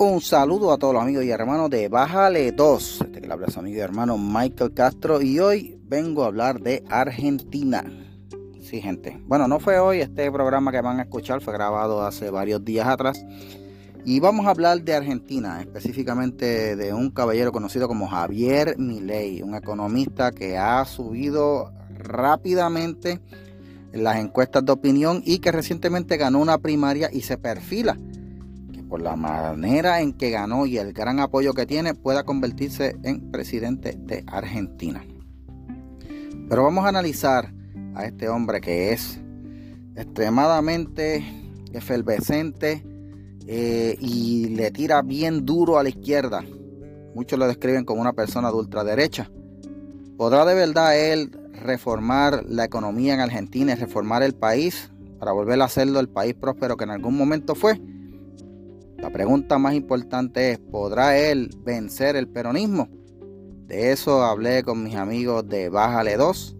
Un saludo a todos los amigos y hermanos de Bájale 2. Este que le habla su amigo y hermano Michael Castro y hoy vengo a hablar de Argentina. Sí, gente. Bueno, no fue hoy este programa que van a escuchar, fue grabado hace varios días atrás. Y vamos a hablar de Argentina, específicamente de un caballero conocido como Javier Milei, un economista que ha subido rápidamente en las encuestas de opinión y que recientemente ganó una primaria y se perfila por la manera en que ganó y el gran apoyo que tiene, pueda convertirse en presidente de Argentina. Pero vamos a analizar a este hombre que es extremadamente efervescente eh, y le tira bien duro a la izquierda. Muchos lo describen como una persona de ultraderecha. ¿Podrá de verdad él reformar la economía en Argentina y reformar el país para volver a hacerlo el país próspero que en algún momento fue? La pregunta más importante es, ¿podrá él vencer el peronismo? De eso hablé con mis amigos de Bájale 2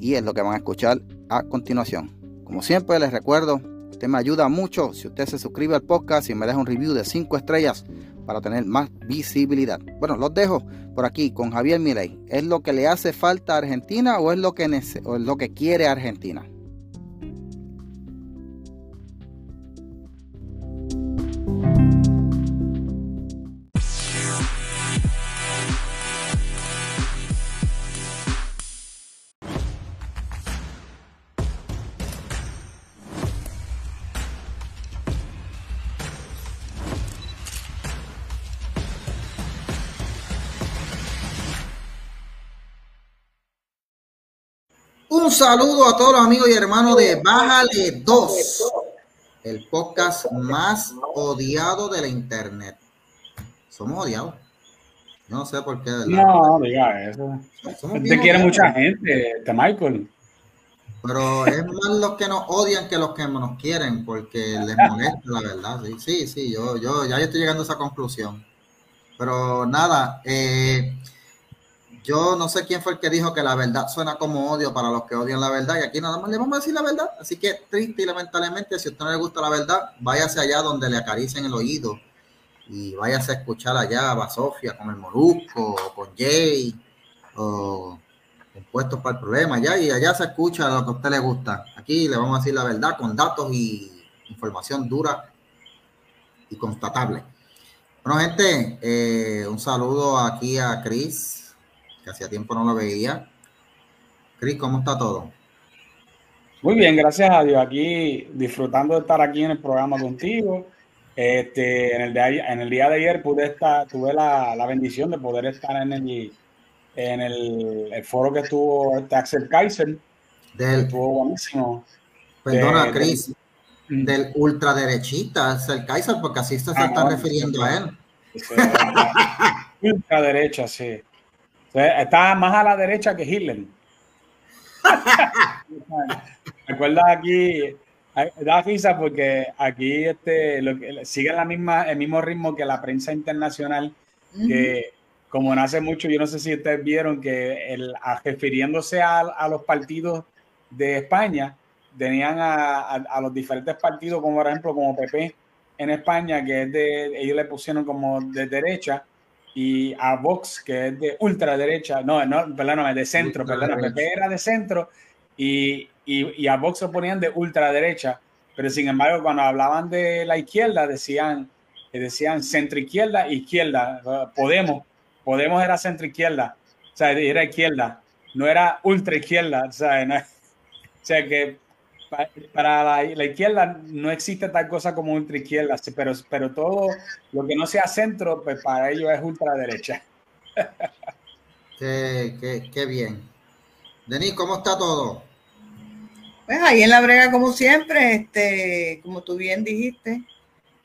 y es lo que van a escuchar a continuación. Como siempre les recuerdo, usted me ayuda mucho si usted se suscribe al podcast y me deja un review de 5 estrellas para tener más visibilidad. Bueno, los dejo por aquí con Javier Milei. ¿Es lo que le hace falta a Argentina o es lo que, o es lo que quiere Argentina? Saludo a todos los amigos y hermanos de Bájale 2, el podcast más odiado de la internet. Somos odiados. no sé por qué. No, diga eso. Te quiere mucha gente, este Michael. Pero es más los que nos odian que los que nos quieren, porque les molesta, la verdad. Sí, sí, sí yo, yo ya estoy llegando a esa conclusión. Pero nada, eh, yo no sé quién fue el que dijo que la verdad suena como odio para los que odian la verdad y aquí nada más le vamos a decir la verdad. Así que triste y lamentablemente, si a usted no le gusta la verdad, váyase allá donde le acaricien el oído y váyase a escuchar allá a Basofia con el Molusco o con Jay o puestos para el problema allá y allá se escucha lo que a usted le gusta. Aquí le vamos a decir la verdad con datos y información dura y constatable. Bueno, gente, eh, un saludo aquí a Chris que hacía tiempo no lo veía. Cris, ¿cómo está todo? Muy bien, gracias a Dios. Aquí disfrutando de estar aquí en el programa contigo. Este, en, el de, en el día de ayer pude estar, tuve la, la bendición de poder estar en el, en el, foro que estuvo este Axel Kaiser. Del, estuvo buenísimo. Perdona, Cris, mm. del ultraderechista Axel Kaiser, porque así se, ah, está refiriendo a él. Ultraderecha, sí. Está más a la derecha que Hitler. ¿Recuerdas aquí? Da risa porque aquí este, lo, sigue la misma, el mismo ritmo que la prensa internacional, que como nace mucho, yo no sé si ustedes vieron que el, refiriéndose a, los partidos de España, tenían a, los diferentes partidos, como por ejemplo como PP en España, que es de, ellos le pusieron como de derecha, y a Vox, que es de ultraderecha, no, no, perdón, de centro, perdón, PP era de centro y, y, y, a Vox lo ponían de ultraderecha, pero sin embargo cuando hablaban de la izquierda decían, decían centro izquierda, izquierda, Podemos, Podemos era centro izquierda, o sea, era izquierda, no era ultra izquierda, o sea, o sea que para la, izquierda no existe tal cosa como ultra izquierda, pero, pero todo lo que no sea centro, pues para ellos es ultraderecha. Qué, qué, bien. Denis, ¿cómo está todo? Pues ahí en la brega como siempre, este, como tú bien dijiste,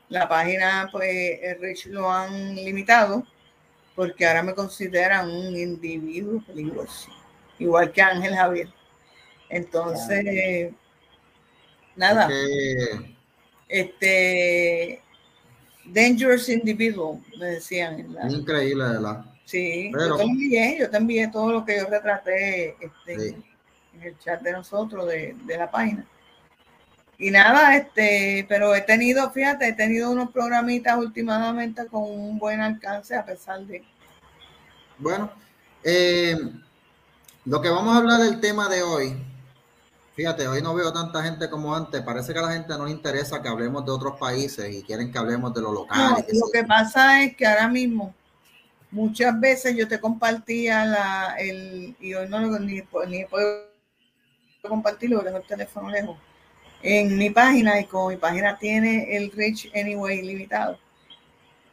la página pues Rich lo han limitado porque ahora me consideran un individuo peligroso, igual que Ángel Javier. Entonces, Nada. Este. Dangerous Individual, me decían. Increíble, ¿verdad? Sí, yo te envié, yo te envié todo lo que yo retraté este, en el chat de nosotros, de, la página. y nada, este, pero he tenido, fíjate, he tenido unos programitas últimamente con un buen alcance a pesar de. Bueno, eh, lo que vamos a hablar del tema de hoy, fíjate, hoy no veo tanta gente como antes, parece que a la gente no le interesa que hablemos de otros países y quieren que hablemos de lo local. lo que pasa es que ahora mismo, muchas veces yo te compartía la, el, y hoy no ni, ni puedo compartirlo, tengo el teléfono lejos en mi página y como mi página tiene el reach anyway limitado.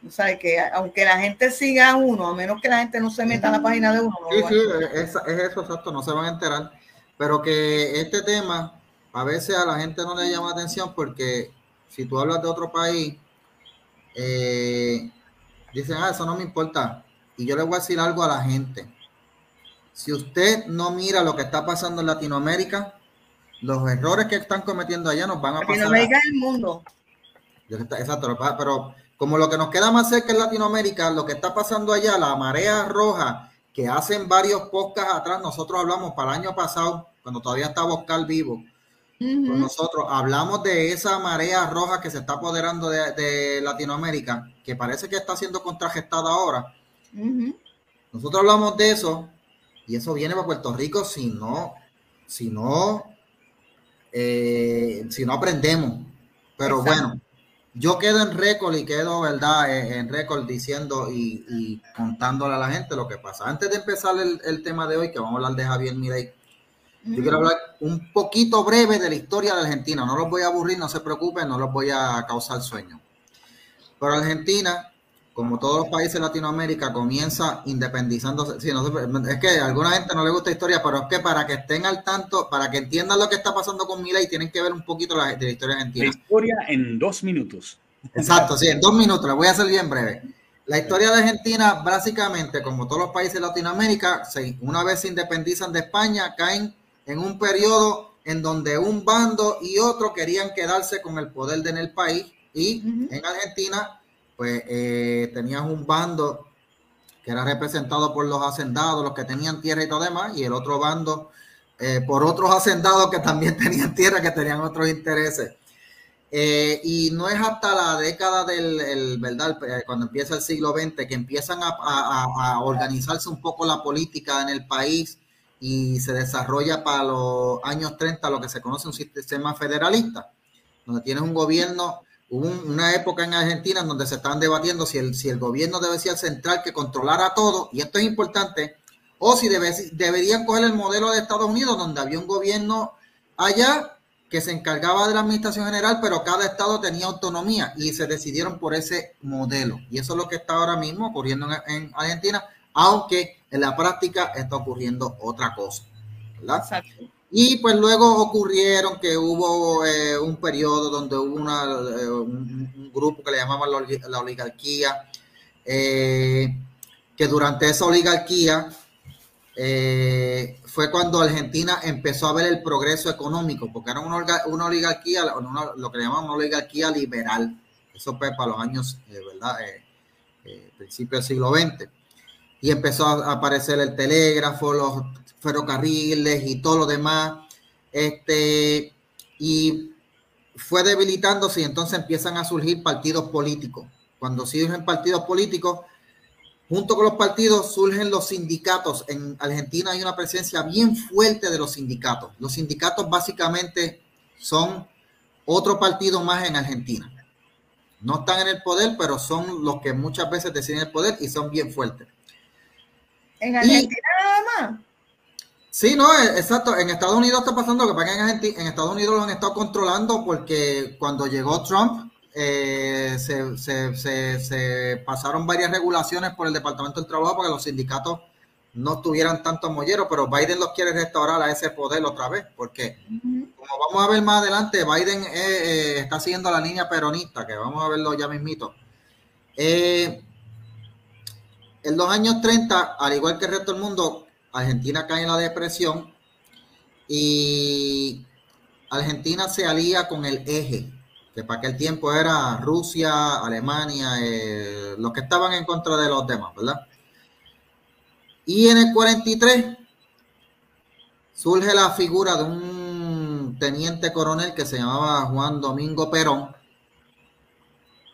O sea, que aunque la gente siga a uno, a menos que la gente no se meta a la página de uno. sí, sí, es, eso, exacto, no se van a enterar. Pero que este tema a veces a la gente no le llama atención porque si tú hablas de otro país, eh, dicen, ah, eso no me importa. Y yo le voy a decir algo a la gente. Si usted no mira lo que está pasando en Latinoamérica, los errores que están cometiendo allá nos van a pasar. Latinoamérica el mundo. Exacto, pero como lo que nos queda más cerca es Latinoamérica, lo que está pasando allá, la marea roja, que hacen varios podcasts atrás, nosotros hablamos para el año pasado, cuando todavía estaba Oscar vivo, con nosotros hablamos de esa marea roja que se está apoderando de, Latinoamérica, que parece que está siendo contragestada ahora. Nosotros hablamos de eso y eso viene para Puerto Rico si no, si no eh, si no aprendemos. Pero bueno, yo quedo en récord y quedo, ¿verdad? Eh, en récord diciendo y, contándole a la gente lo que pasa. Antes de empezar el, tema de hoy, que vamos a hablar de Javier Mirey, yo quiero hablar un poquito breve de la historia de Argentina. No los voy a aburrir, no se preocupen, no los voy a causar sueño. Pero Argentina como todos los países de Latinoamérica, comienza independizándose. es que a alguna gente no le gusta historia, pero es que para que estén al tanto, para que entiendan lo que está pasando con Milei, tienen que ver un poquito la, de la historia argentina. La historia en dos minutos. Exacto, sí, en dos minutos, la voy a hacer bien breve. La historia de Argentina, básicamente, como todos los países de Latinoamérica, una vez se independizan de España, caen en un periodo en donde un bando y otro querían quedarse con el poder en el país y en Argentina pues eh, tenías un bando que era representado por los hacendados, los que tenían tierra y todo demás, y el otro bando eh, por otros hacendados que también tenían tierra, que tenían otros intereses. Eh, y no es hasta la década del, ¿verdad? Cuando empieza el siglo XX que empiezan a, a, organizarse un poco la política en el país y se desarrolla para los años 30 lo que se conoce un sistema federalista, donde tienes un gobierno Hubo una época en Argentina en donde se estaban debatiendo si el, si el gobierno debe ser central que controlara todo, y esto es importante, o si debe, deberían coger el modelo de Estados Unidos, donde había un gobierno allá que se encargaba de la administración general, pero cada estado tenía autonomía y se decidieron por ese modelo. Y eso es lo que está ahora mismo ocurriendo en, Argentina, aunque en la práctica está ocurriendo otra cosa. ¿verdad? Exacto. Y pues luego ocurrieron que hubo eh, un periodo donde hubo una, eh, un, grupo que le llamaban la, oligarquía, eh, que durante esa oligarquía fue cuando Argentina empezó a ver el progreso económico, porque era una, una oligarquía, lo que le llamaban una oligarquía liberal. Eso fue para los años, ¿verdad? principio del siglo XX. Y empezó a aparecer el telégrafo, los ferrocarriles y todo lo demás. Este, y fue debilitándose y entonces empiezan a surgir partidos políticos. Cuando surgen partidos políticos, junto con los partidos surgen los sindicatos. En Argentina hay una presencia bien fuerte de los sindicatos. Los sindicatos básicamente son otro partido más en Argentina. No están en el poder, pero son los que muchas veces deciden el poder y son bien fuertes. En Argentina nada más. Sí, no, eh, exacto. En Estados Unidos está pasando lo que pasa en, en Estados Unidos lo han estado controlando porque cuando llegó Trump eh, se, pasaron varias regulaciones por el Departamento del Trabajo para que los sindicatos no tuvieran tanto mollero, pero Biden los quiere restaurar a ese poder otra vez, porque como vamos a ver más adelante, Biden eh, está siguiendo la línea peronista, que vamos a verlo ya mismito. en los años 30, al igual que el resto del mundo, Argentina cae en la depresión y Argentina se alía con el eje, que para aquel tiempo era Rusia, Alemania, eh, los que estaban en contra de los demás, ¿verdad? Y en el 43 surge la figura de un teniente coronel que se llamaba Juan Domingo Perón,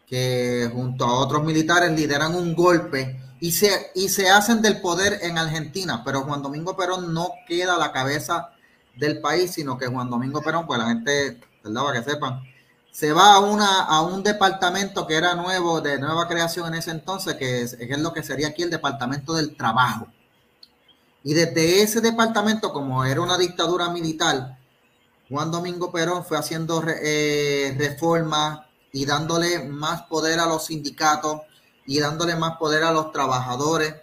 que junto a otros militares lideran un golpe y se, y se hacen del poder en Argentina, pero Juan Domingo Perón no queda a la cabeza del país, sino que Juan Domingo Perón, pues la gente, ¿verdad? Para que sepan, se va a, una, a un departamento que era nuevo, de nueva creación en ese entonces, que es, es lo que sería aquí el Departamento del Trabajo. Y desde ese departamento, como era una dictadura militar, Juan Domingo Perón fue haciendo eh, reformas y dándole más poder a los sindicatos y dándole más poder a los trabajadores.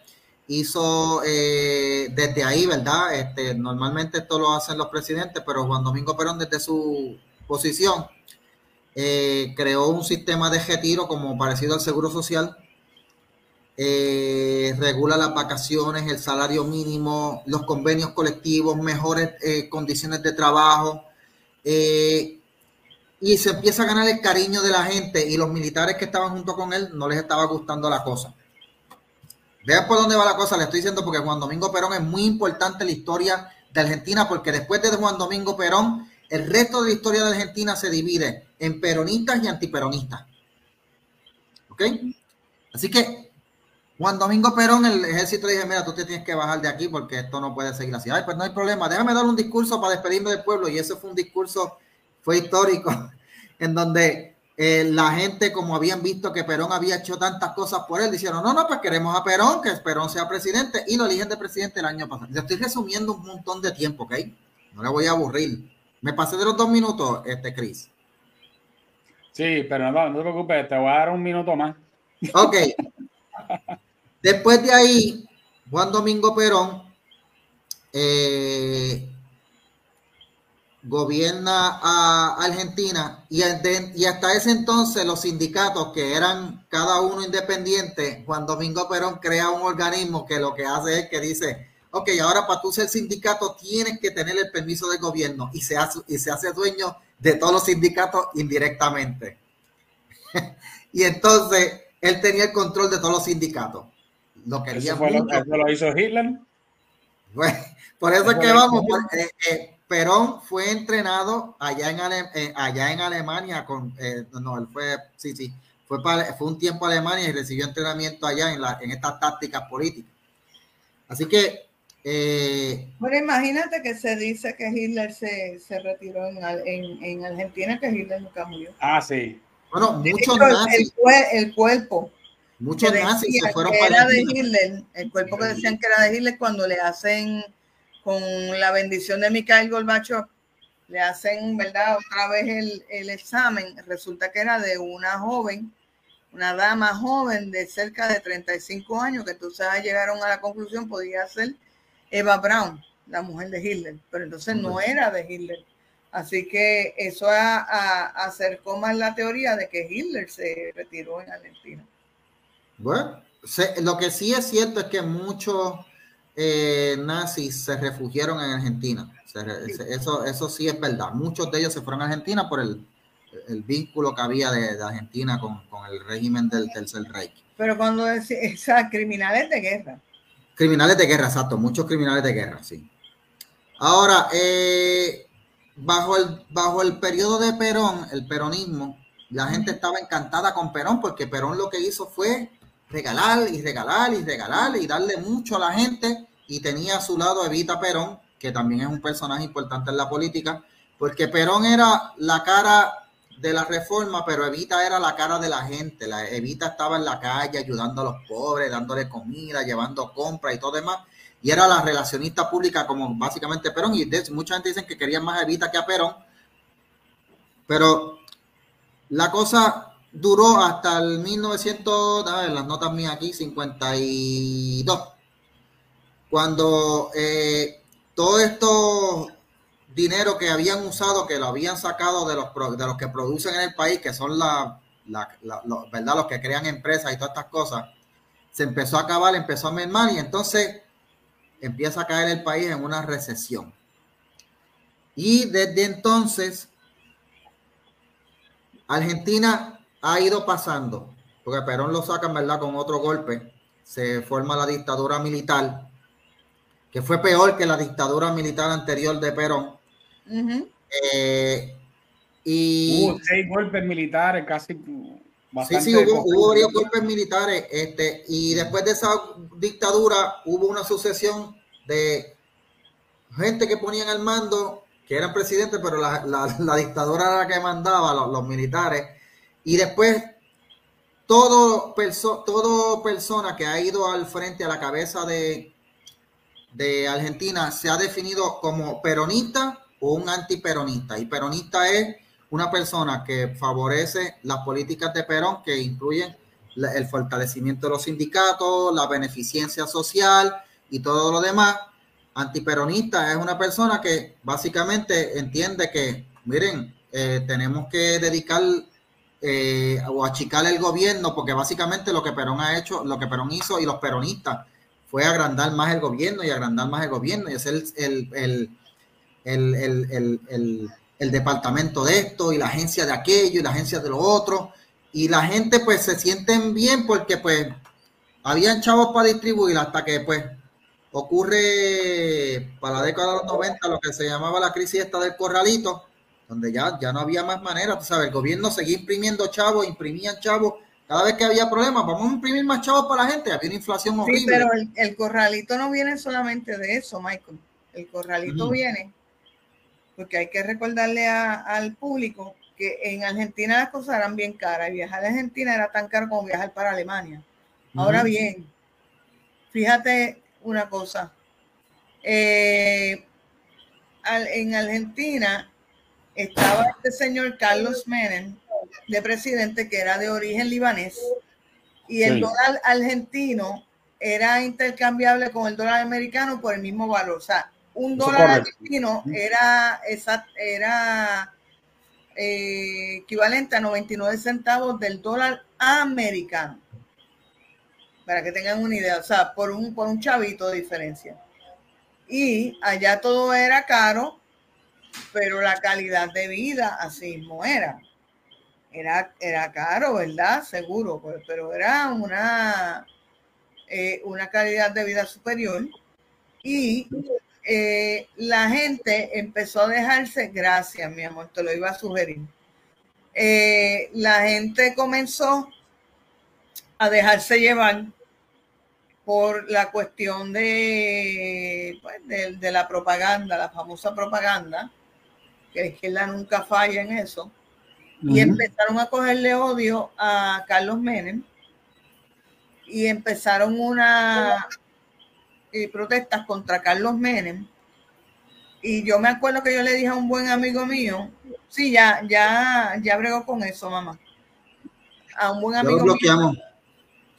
Hizo eh, desde ahí, ¿verdad? Este, normalmente esto lo hacen los presidentes, pero Juan Domingo Perón desde su posición eh, creó un sistema de retiro como parecido al Seguro Social eh, regula las vacaciones, el salario mínimo, los convenios colectivos, mejores eh, condiciones de trabajo. Y se empieza a ganar el cariño de la gente y los militares que estaban junto con él no les estaba gustando la cosa. Vean por dónde va la cosa, le estoy diciendo porque Juan Domingo Perón es muy importante en la historia de Argentina porque después de Juan Domingo Perón, el resto de la historia de Argentina se divide en peronistas y antiperonistas. ¿Ok? Así que Juan Domingo Perón, el ejército le dije, mira, tú te tienes que bajar de aquí porque esto no puede seguir así. Ay, pues no hay problema, déjame dar un discurso para despedirme del pueblo. Y ese fue un discurso, fue histórico, en donde eh, la gente, como habían visto que Perón había hecho tantas cosas por él, dijeron, no, no, pues queremos a Perón, que Perón sea presidente, y lo eligen de presidente el año pasado. Le estoy resumiendo un montón de tiempo, ¿ok? No le voy a aburrir. Me pasé de los dos minutos, este, Chris. Sí, pero no, no te preocupes, te voy a dar un minuto más. Ok. Después de ahí, Juan Domingo Perón eh, gobierna a Argentina y, hasta ese entonces los sindicatos que eran cada uno independiente, Juan Domingo Perón crea un organismo que lo que hace es que dice, ok, ahora para tú ser sindicato tienes que tener el permiso del gobierno y se hace, y se hace dueño de todos los sindicatos indirectamente. y entonces él tenía el control de todos los sindicatos lo quería ¿Eso, lo, hizo Hitler? por eso es que vamos, eh, eh, Perón fue entrenado allá en, eh, allá en Alemania con, no, él fue, sí, sí, fue, para, fue un tiempo a Alemania y recibió entrenamiento allá en, la, en estas tácticas políticas. Así que... bueno, imagínate que se dice que Hitler se, se retiró en, en, en, Argentina, que Hitler nunca murió. Ah, sí. Bueno, muchos nazis. El, el cuerpo Muchos nazis se fueron para era de Hitler, el cuerpo que decían que era de Hitler cuando le hacen con la bendición de Mikhail Gorbachev, le hacen, ¿verdad? Otra vez el, el examen, resulta que era de una joven, una dama joven de cerca de 35 años, que entonces llegaron a la conclusión podía ser Eva Braun, la mujer de Hitler, pero entonces no era de Hitler. Así que eso acercó más la teoría de que Hitler se retiró en Argentina. Bueno, lo que sí es cierto es que muchos eh, nazis se refugiaron en Argentina. eso, eso sí es verdad. Muchos de ellos se fueron a Argentina por el, vínculo que había de, Argentina con, el régimen del Tercer Reich. Pero cuando decís, criminales de guerra. Criminales de guerra, exacto. Muchos criminales de guerra, sí. Ahora, eh, bajo, el, bajo el periodo de Perón, el peronismo, la gente estaba encantada con Perón porque Perón lo que hizo fue regalar y regalar y regalar y darle mucho a la gente. Y tenía a su lado Evita Perón, que también es un personaje importante en la política, porque Perón era la cara de la reforma, pero Evita era la cara de la gente. La Evita estaba en la calle ayudando a los pobres, dándole comida, llevando compras y todo demás. Y era la relacionista pública como básicamente Perón. Y mucha gente dice que querían más Evita que a Perón. Pero la cosa duró hasta el 1900, a ver, las notas mías aquí, 52, cuando eh, todo esto dinero que habían usado, que lo habían sacado de los, de los que producen en el país, que son la, ¿verdad? los que crean empresas y todas estas cosas, se empezó a acabar, empezó a mermar y entonces empieza a caer el país en una recesión. Y desde entonces, Argentina ha ido pasando, porque Perón lo sacan, ¿verdad? Con otro golpe, se forma la dictadura militar, que fue peor que la dictadura militar anterior de Perón. Eh, y hubo seis golpes militares, casi. Sí, sí, hubo, hubo, varios golpes militares. Este, y después de esa dictadura hubo una sucesión de gente que ponían al mando, que eran presidentes, pero la, la, dictadura era la que mandaba, los, los militares. Y después todo, perso todo persona que ha ido al frente a la cabeza de, de Argentina se ha definido como peronista o un antiperonista. Y peronista es una persona que favorece las políticas de Perón que incluyen el fortalecimiento de los sindicatos, la beneficencia social y todo lo demás. Antiperonista es una persona que básicamente entiende que, miren, eh, tenemos que dedicar eh, o achicar el gobierno, porque básicamente lo que Perón ha hecho, lo que Perón hizo y los peronistas fue agrandar más el gobierno y agrandar más el gobierno y hacer el, el, el, el, departamento de esto y la agencia de aquello y la agencia de lo otro. Y la gente pues se sienten bien porque pues habían chavos para distribuir hasta que pues ocurre para la década de los 90 lo que se llamaba la crisis esta del corralito donde ya, ya no había más manera, tú sabes, el gobierno seguía imprimiendo chavos, imprimían chavos, cada vez que había problemas, vamos a imprimir más chavos para la gente, había una inflación horrible. Sí, pero el, corralito no viene solamente de eso, Michael, el corralito viene porque hay que recordarle al público que en Argentina las cosas eran bien caras y viajar a Argentina era tan caro como viajar para Alemania. Ahora bien, fíjate una cosa, eh, en Argentina estaba este señor Carlos Menem, de presidente, que era de origen libanés, y el dólar argentino era intercambiable con el dólar americano por el mismo valor. O sea, un dólar argentino era, era eh, equivalente a 99 centavos del dólar americano. Para que tengan una idea, o sea, por un, por un chavito de diferencia. Y allá todo era caro pero la calidad de vida así mismo era. Era, era caro, ¿verdad? Seguro, pues, pero era una, eh, una calidad de vida superior. Y eh, la gente empezó a dejarse, gracias, mi amor, te lo iba a sugerir. Eh, la gente comenzó a dejarse llevar por la cuestión de, pues, de, la propaganda, la famosa propaganda, que la izquierda nunca falla en eso, y empezaron a cogerle odio a Carlos Menem y empezaron una protestas contra Carlos Menem. Y yo me acuerdo que yo le dije a un buen amigo mío, sí, ya, ya, ya bregó con eso, mamá. A un buen amigo mío,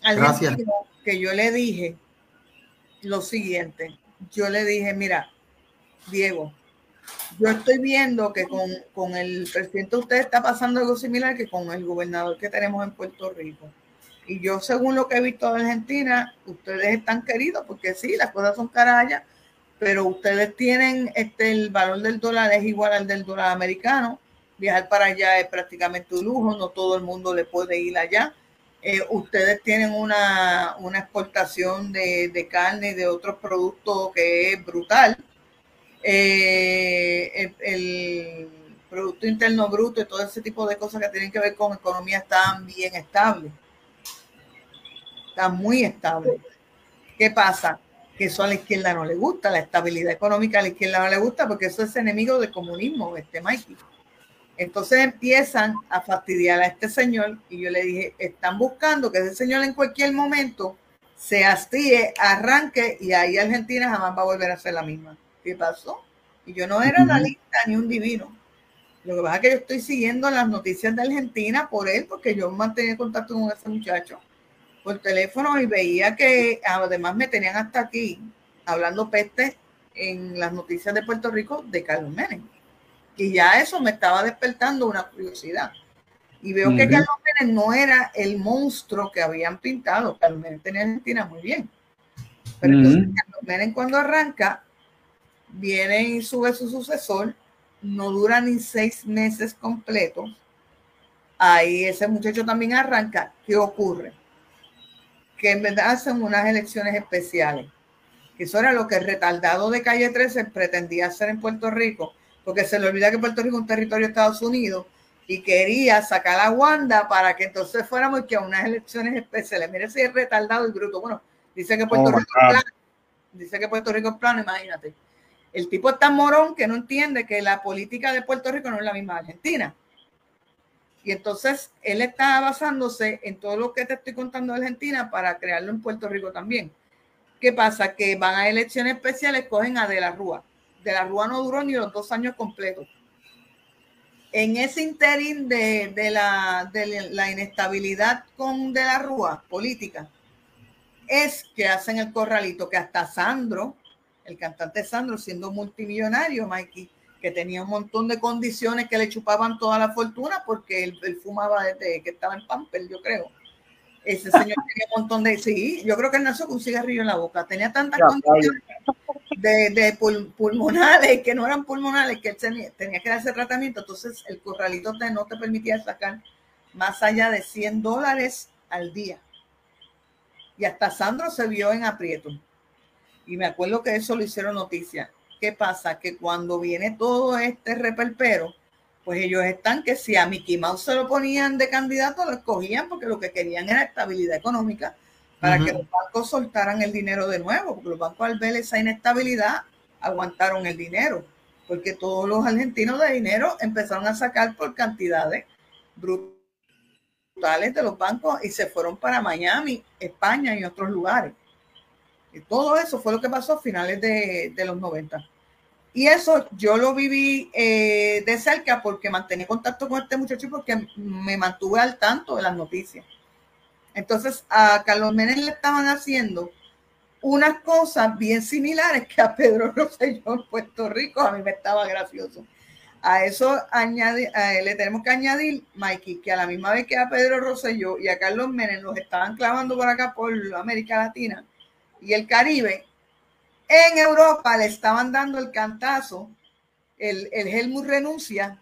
Gracias. que yo le dije lo siguiente. Yo le dije, mira, Diego, yo estoy viendo que con, el presidente usted está pasando algo similar que con el gobernador que tenemos en Puerto Rico. Y yo, según lo que he visto de Argentina, ustedes están queridos porque sí, las cosas son caras pero ustedes tienen este, el valor del dólar es igual al del dólar americano. Viajar para allá es prácticamente un lujo, no todo el mundo le puede ir allá. Eh, ustedes tienen una, exportación de, de carne y de otros productos que es brutal eh, el, Producto Interno Bruto y todo ese tipo de cosas que tienen que ver con economía están bien estables. Está muy estable. ¿Qué pasa? Que eso a la izquierda no le gusta, la estabilidad económica a la izquierda no le gusta porque eso es enemigo del comunismo, este Mikey. Entonces empiezan a fastidiar a este señor y yo le dije, están buscando que ese señor en cualquier momento se hastíe, arranque y ahí Argentina jamás va a volver a ser la misma. ¿Qué pasó? Y yo no era la lista ni un divino. Lo que pasa es que yo estoy siguiendo las noticias de Argentina por él, porque yo mantenía contacto con ese muchacho por teléfono y veía que además me tenían hasta aquí hablando peste en las noticias de Puerto Rico de Carlos Menem. Y ya eso me estaba despertando una curiosidad. Y veo que Carlos Menem no era el monstruo que habían pintado. Carlos Menem tenía Argentina muy bien. Pero entonces Carlos Menem cuando arranca viene y sube su sucesor, no dura ni seis meses completos. Ahí ese muchacho también arranca. ¿Qué ocurre? Que en verdad hacen unas elecciones especiales. Que eso era lo que el retardado de calle 13 pretendía hacer en Puerto Rico. porque se le olvida que Puerto Rico es un territorio de Estados Unidos y quería sacar a Wanda para que entonces fuéramos que a unas elecciones especiales. Mire si es retardado el bruto. Bueno, dice que Puerto oh Rico es plano. Dice que Puerto Rico es plano, imagínate. El tipo es tan morón que no entiende que la política de Puerto Rico no es la misma de Argentina. Y entonces él está basándose en todo lo que te estoy contando de Argentina para crearlo en Puerto Rico también. ¿Qué pasa? Que van a elecciones especiales, cogen a De la Rúa. De la Rúa no duró ni los dos años completos. En ese interín de, la, de la inestabilidad con De la Rúa política, es que hacen el corralito, que hasta Sandro, el cantante Sandro, siendo multimillonario, Mikey, que tenía un montón de condiciones que le chupaban toda la fortuna porque él, fumaba desde que estaba en Pamper, yo creo. Ese señor tenía un montón de... Sí, yo creo que él nació con un cigarrillo en la boca. Tenía tantas condiciones de, pulmonales que no eran pulmonales, que él tenía, tenía que darse tratamiento. Entonces el corralito no te permitía sacar más allá de 100 dólares al día. Y hasta Sandro se vio en aprieto. Y me acuerdo que eso lo hicieron noticia. ¿Qué pasa? Que cuando viene todo este reperpero, pues ellos están que si a Mickey Mouse se lo ponían de candidato, lo escogían porque lo que querían era estabilidad económica para que los bancos soltaran el dinero de nuevo, porque los bancos al ver esa inestabilidad aguantaron el dinero, porque todos los argentinos de dinero empezaron a sacar por cantidades brutales de los bancos y se fueron para Miami, España y otros lugares. Todo eso fue lo que pasó a finales de, de los 90. Y eso yo lo viví eh, de cerca porque mantenía contacto con este muchacho porque me mantuve al tanto de las noticias. Entonces a Carlos Menem le estaban haciendo unas cosas bien similares que a Pedro Rosselló en Puerto Rico. A mí me estaba gracioso. A eso añade, le tenemos que añadir, Mikey, que a la misma vez que a Pedro Rosselló y a Carlos Menem los estaban clavando por acá por América Latina y el Caribe, en Europa le estaban dando el cantazo, el, el Helmut renuncia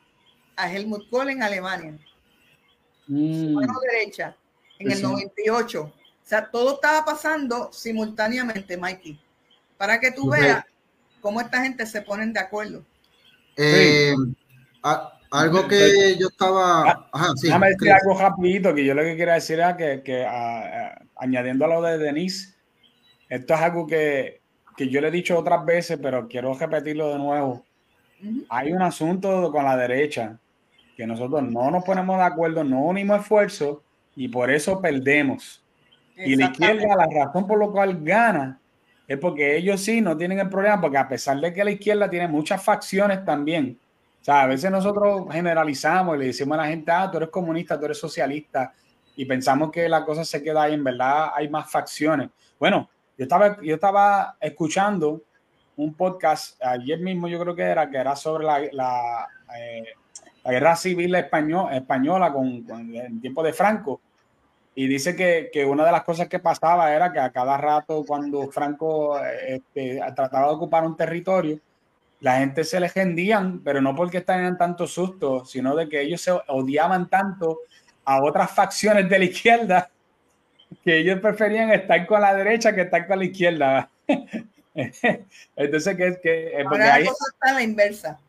a Helmut Kohl en Alemania. Mm. Mano derecha, en el 98. O sea, todo estaba pasando simultáneamente, Mikey. Para que tú veas cómo esta gente se ponen de acuerdo. Eh, algo que yo estaba. Ah, ajá, sí, déjame decir algo rapidito, que yo lo que quiero decir era que, que añadiendo a lo de Denise, esto es algo que, que yo le he dicho otras veces, pero quiero repetirlo de nuevo. Hay un asunto con la derecha que nosotros no nos ponemos de acuerdo, no unimos esfuerzo y por eso perdemos. Y la izquierda, la razón por la cual gana es porque ellos sí no tienen el problema, porque a pesar de que la izquierda tiene muchas facciones también, o sea, a veces nosotros generalizamos y le decimos a la gente, ah, tú eres comunista, tú eres socialista, y pensamos que la cosa se queda ahí, en verdad hay más facciones. Bueno, yo estaba, yo estaba escuchando un podcast ayer mismo, yo creo que era, que era sobre la, la, eh, guerra civil español, española con, con, en tiempo de Franco. Y dice que, que, una de las cosas que pasaba era que a cada rato, cuando Franco este, trataba de ocupar un territorio, la gente se le gendían, pero no porque tenían tanto susto, sino de que ellos se odiaban tanto a otras facciones de la izquierda que ellos preferían estar con la derecha que estar con la izquierda. Entonces, que, que eh, ahora la cosa está a la inversa.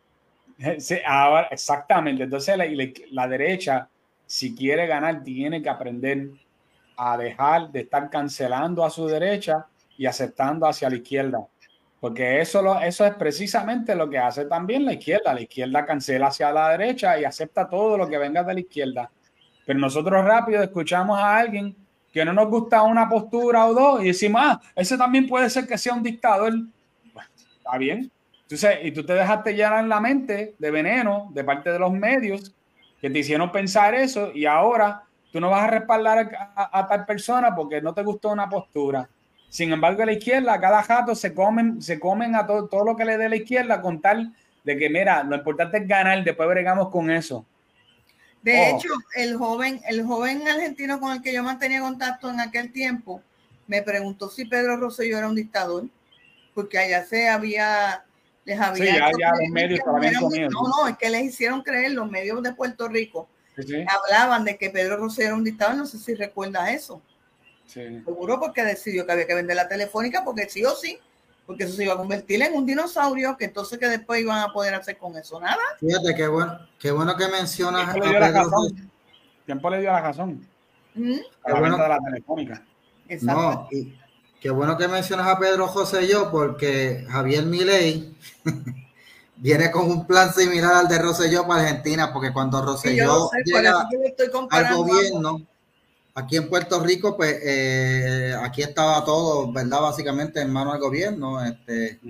Sí, ahora, exactamente. Entonces, la, la, derecha, si quiere ganar, tiene que aprender a dejar de estar cancelando a su derecha y aceptando hacia la izquierda. Porque eso, lo, eso es precisamente lo que hace también la izquierda. La izquierda cancela hacia la derecha y acepta todo lo que venga de la izquierda. Pero nosotros rápido escuchamos a alguien que no nos gusta una postura o dos y decimos, ah, ese también puede ser que sea un dictador. está bien. Entonces, y tú te dejaste llenar en la mente de veneno de parte de los medios que te hicieron pensar eso y ahora tú no vas a respaldar a, tal persona porque no te gustó una postura. Sin embargo, a la izquierda, cada jato se comen, se comen a todo, todo lo que le dé la izquierda con tal de que, mira, lo importante es ganar, después bregamos con eso. De oh. hecho, el joven, el joven argentino con el que yo mantenía contacto en aquel tiempo me preguntó si Pedro Rosselló era un dictador, porque allá se había, les había. Sí, ya, los medios No, no, es que les hicieron creer los medios de Puerto Rico. Hablaban de que Pedro Rosselló era un dictador, no sé si recuerdas eso. Seguro porque decidió que había que vender la telefónica, porque sí o sí porque eso se iba a convertir en un dinosaurio, que entonces que después iban a poder hacer con eso nada. Fíjate, qué bueno, qué bueno que mencionas. Tiempo le dio la razón. Tiempo le dio la razón. ¿Mm? A la bueno. venta de la telefónica. Exacto. No, y qué bueno que mencionas a Pedro José yo, porque Javier Milei viene con un plan similar al de Rosselló para Argentina, porque cuando Rosselló llega al gobierno, aquí en Puerto Rico, pues eh, aquí estaba todo, ¿verdad? Básicamente en manos del gobierno, este,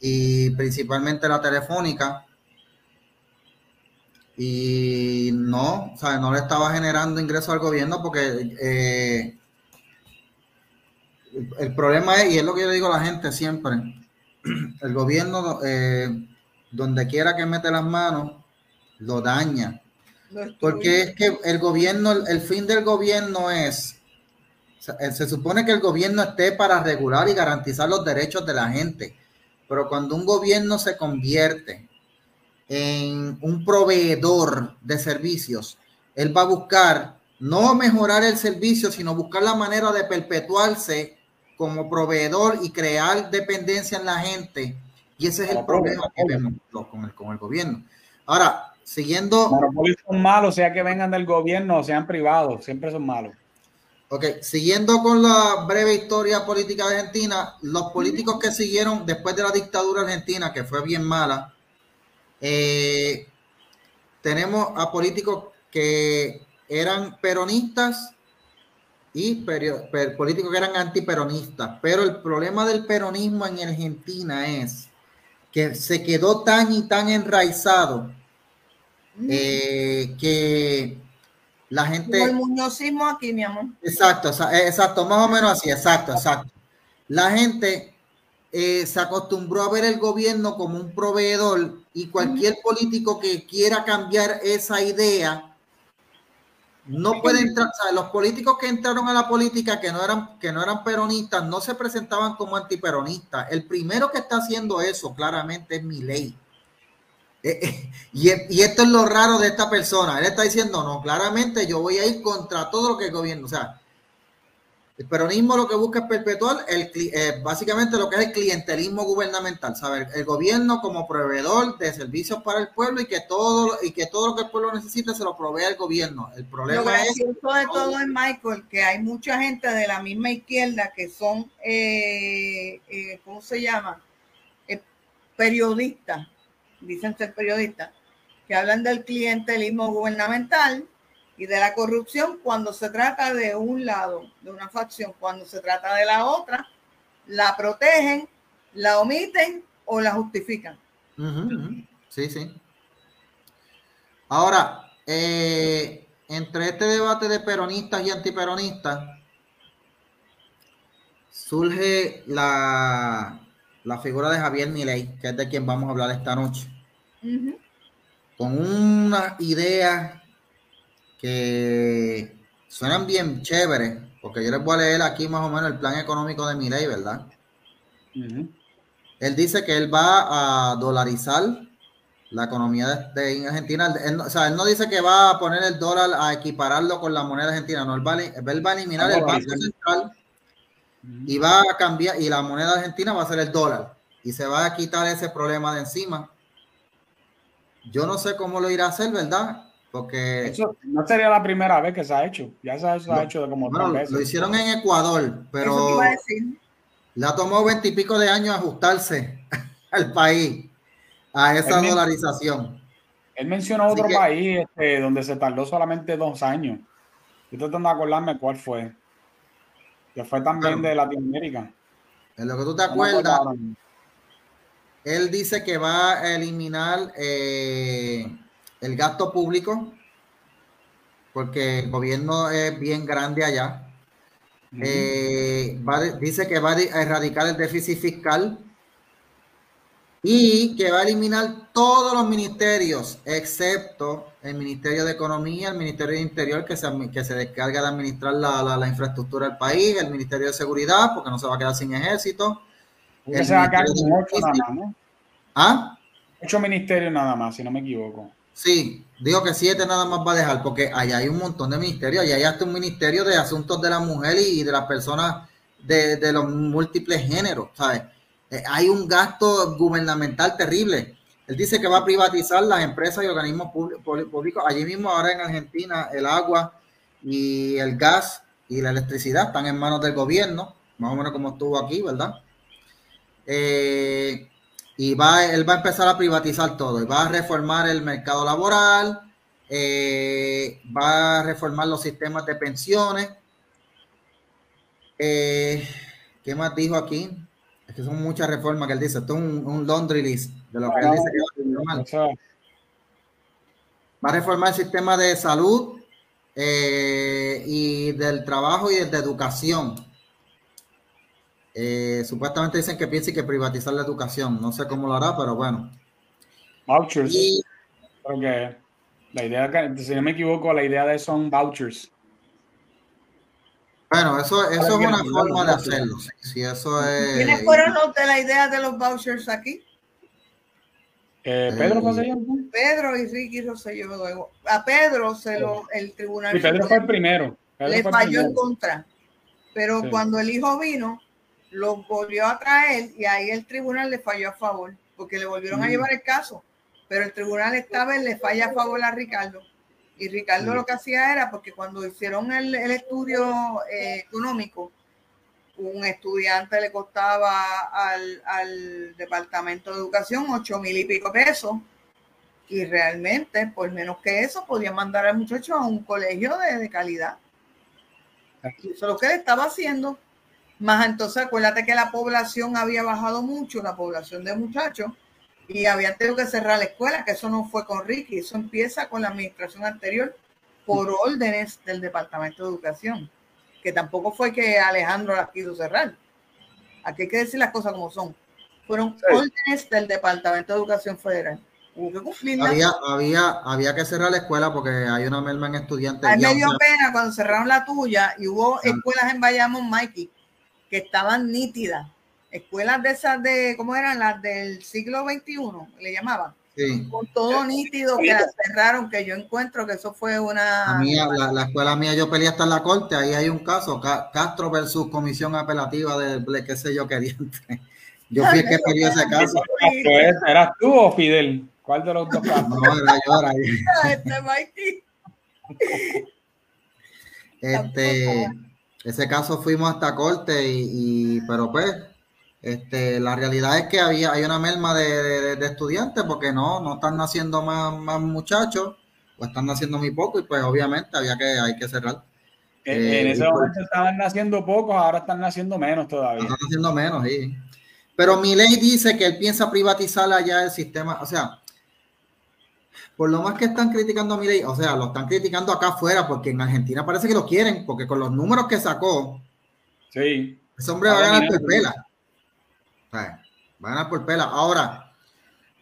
y principalmente la telefónica. Y no, o sea, no le estaba generando ingresos al gobierno porque eh, el, problema es, y es lo que yo digo a la gente siempre, el gobierno eh, donde quiera que mete las manos, lo daña. Porque es que el gobierno, el fin del gobierno es, se, supone que el gobierno esté para regular y garantizar los derechos de la gente, pero cuando un gobierno se convierte en un proveedor de servicios, él va a buscar no mejorar el servicio, sino buscar la manera de perpetuarse como proveedor y crear dependencia en la gente. Y ese es el problema que vemos lo- con el, con el gobierno. Ahora, siguiendo... Monopolios son malos, sea que vengan del gobierno o sean privados, siempre son malos. Ok, siguiendo con la breve historia política de Argentina, los políticos que siguieron después de la dictadura argentina, que fue bien mala, eh, tenemos a políticos que eran peronistas y perio- per- políticos que eran antiperonistas. Pero el problema del peronismo en Argentina es que se quedó tan y tan enraizado. Eh, que la gente... Como el muñozismo aquí, mi amor. Exacto, exa- eh, exacto, más o menos así, exacto, exacto. La gente eh, se acostumbró a ver el gobierno como un proveedor y cualquier político que quiera cambiar esa idea no puede entrar. o sea, los políticos que entraron a la política que no eran que no eran peronistas no se presentaban como antiperonistas. El primero que está haciendo eso claramente es Milei. Eh, eh, y, y esto es lo raro de esta persona. Él está diciendo, no, claramente yo voy a ir contra todo lo que el gobierno. O sea, el peronismo lo que busca es perpetuar el, eh, básicamente lo que es el clientelismo gubernamental, ¿sabe? El gobierno como proveedor de servicios para el pueblo y que todo y que todo lo que el pueblo necesita se lo provee el gobierno. El Lo problema es gracioso de todo es, Michael, que hay mucha gente de la misma izquierda que son, eh, ¿cómo se llama? Periodistas, dicen ser periodistas, que hablan del clientelismo gubernamental y de la corrupción cuando se trata de un lado, de una facción, cuando se trata de la otra, la protegen, la omiten o la justifican. Sí, sí. Ahora, eh, entre este debate de peronistas y antiperonistas, surge la, la figura de Javier Milei, que es de quien vamos a hablar esta noche, Con una idea que suenan bien chéveres, porque yo les voy a leer aquí más o menos el plan económico de Milei, ¿verdad? Él dice que él va a dolarizar la economía de, de Argentina. Él, no- o sea, él no dice que va a poner el dólar a equipararlo con la moneda argentina, no, él va, a li- él va a eliminar el Banco. Central y va a cambiar, y la moneda argentina va a ser el dólar, y se va a quitar ese problema de encima. Yo no sé cómo lo irá a hacer, ¿verdad? Porque Eso no sería la primera vez que se ha hecho. Ya se ha, se ha hecho de como bueno, tres veces. lo hicieron en Ecuador, pero le ha tomado veintipico de años ajustarse al país a esa Él dolarización. Él mencionó Así otro que- país este, donde se tardó solamente dos años. Estoy tratando de acordarme cuál fue. Que fue también Claro. de Latinoamérica. En lo que tú te No acuerdas. Él dice que va a eliminar eh, el gasto público porque el gobierno es bien grande allá. Eh, va dice que va a erradicar el déficit fiscal y que va a eliminar todos los ministerios, excepto el Ministerio de Economía, el Ministerio de Interior, que se, que se descarga de administrar la, la- la infraestructura del país, el Ministerio de Seguridad, porque no se va a quedar sin ejército. El se va a quedar con ocho nada más, ¿no? ¿Ah? Ocho ministerios nada más, si no me equivoco. Sí, digo que siete nada más va a dejar, porque allá hay un montón de ministerios, allá hay hasta un ministerio de asuntos de la mujer y de las personas de, de los múltiples géneros, ¿sabes? Eh, hay un gasto gubernamental terrible. Él dice que va a privatizar las empresas y organismos públicos. Allí mismo, ahora en Argentina, el agua y el gas y la electricidad están en manos del gobierno, más o menos como estuvo aquí, ¿verdad? Eh, y va, él va a empezar a privatizar todo y va a reformar el mercado laboral, eh, va a reformar los sistemas de pensiones. Eh, ¿Qué más dijo aquí? Es que son muchas reformas que él dice. Esto es un, un laundry list de lo que él dice que va a Va a reformar el sistema de salud eh, y del trabajo y de educación. Eh, supuestamente dicen que piensa que privatizar la educación. No sé cómo lo hará, pero bueno. Vouchers. la idea, si no me equivoco, la idea de son vouchers. Bueno, eso, eso es una forma de hacerlo. Si eso es... ¿Quiénes fueron los de la idea de los vouchers aquí? Eh, Pedro Rosselló. Pedro y Ricky Rosselló luego. A Pedro se lo, el tribunal. Sí, Pedro fue el primero. le falló en contra. Pero cuando el hijo vino, lo volvió a traer y ahí el tribunal le falló a favor, porque le volvieron a llevar el caso. Pero el tribunal esta vez le falla a favor a Ricardo. Y Ricardo lo que hacía era, porque cuando hicieron el, estudio eh, económico, un estudiante le costaba al, Departamento de Educación ocho mil y pico pesos y realmente por menos que eso podía mandar al muchacho a un colegio de, calidad. Y eso es lo que él estaba haciendo. Más entonces acuérdate que la población había bajado mucho, la población de muchachos, y habían tenido que cerrar la escuela, que eso no fue con Ricky, eso empieza con la administración anterior por órdenes del Departamento de Educación que tampoco fue que Alejandro las quiso cerrar. Aquí hay que decir las cosas como son. Fueron órdenes del Departamento de Educación Federal. Hubo que. Había, había, había que cerrar la escuela porque hay una merma en estudiantes. A mí me dio pena cuando cerraron la tuya y hubo escuelas en Bayamón, Mikey, que estaban nítidas. Escuelas de esas de, ¿cómo eran? Las del siglo XXI, le llamaban con todo nítido que la cerraron, que yo encuentro que eso fue una... La, la, escuela mía yo peleé hasta en la corte, ahí hay un caso, Castro versus Comisión Apelativa de qué sé yo qué diente. Yo fui el que peleó ese caso. ¿Eras tú o Fidel? ¿Cuál de los dos No, era yo, era Este, este, ese caso fuimos hasta corte y, y pero pues este, la realidad es que había, hay una merma de, estudiantes porque no, no están naciendo más, más, muchachos o están naciendo muy poco y pues obviamente había que, hay que cerrar. En, eh, ese pues momento estaban naciendo pocos, ahora están naciendo menos todavía. Están naciendo menos, sí. Pero mi ley dice que él piensa privatizar allá el sistema, o sea, por lo más que están criticando a mi ley, o sea, lo están criticando acá afuera porque en Argentina parece que lo quieren, porque con los números que sacó, sí. ese hombre va a ganar por pela van a por pela. Ahora,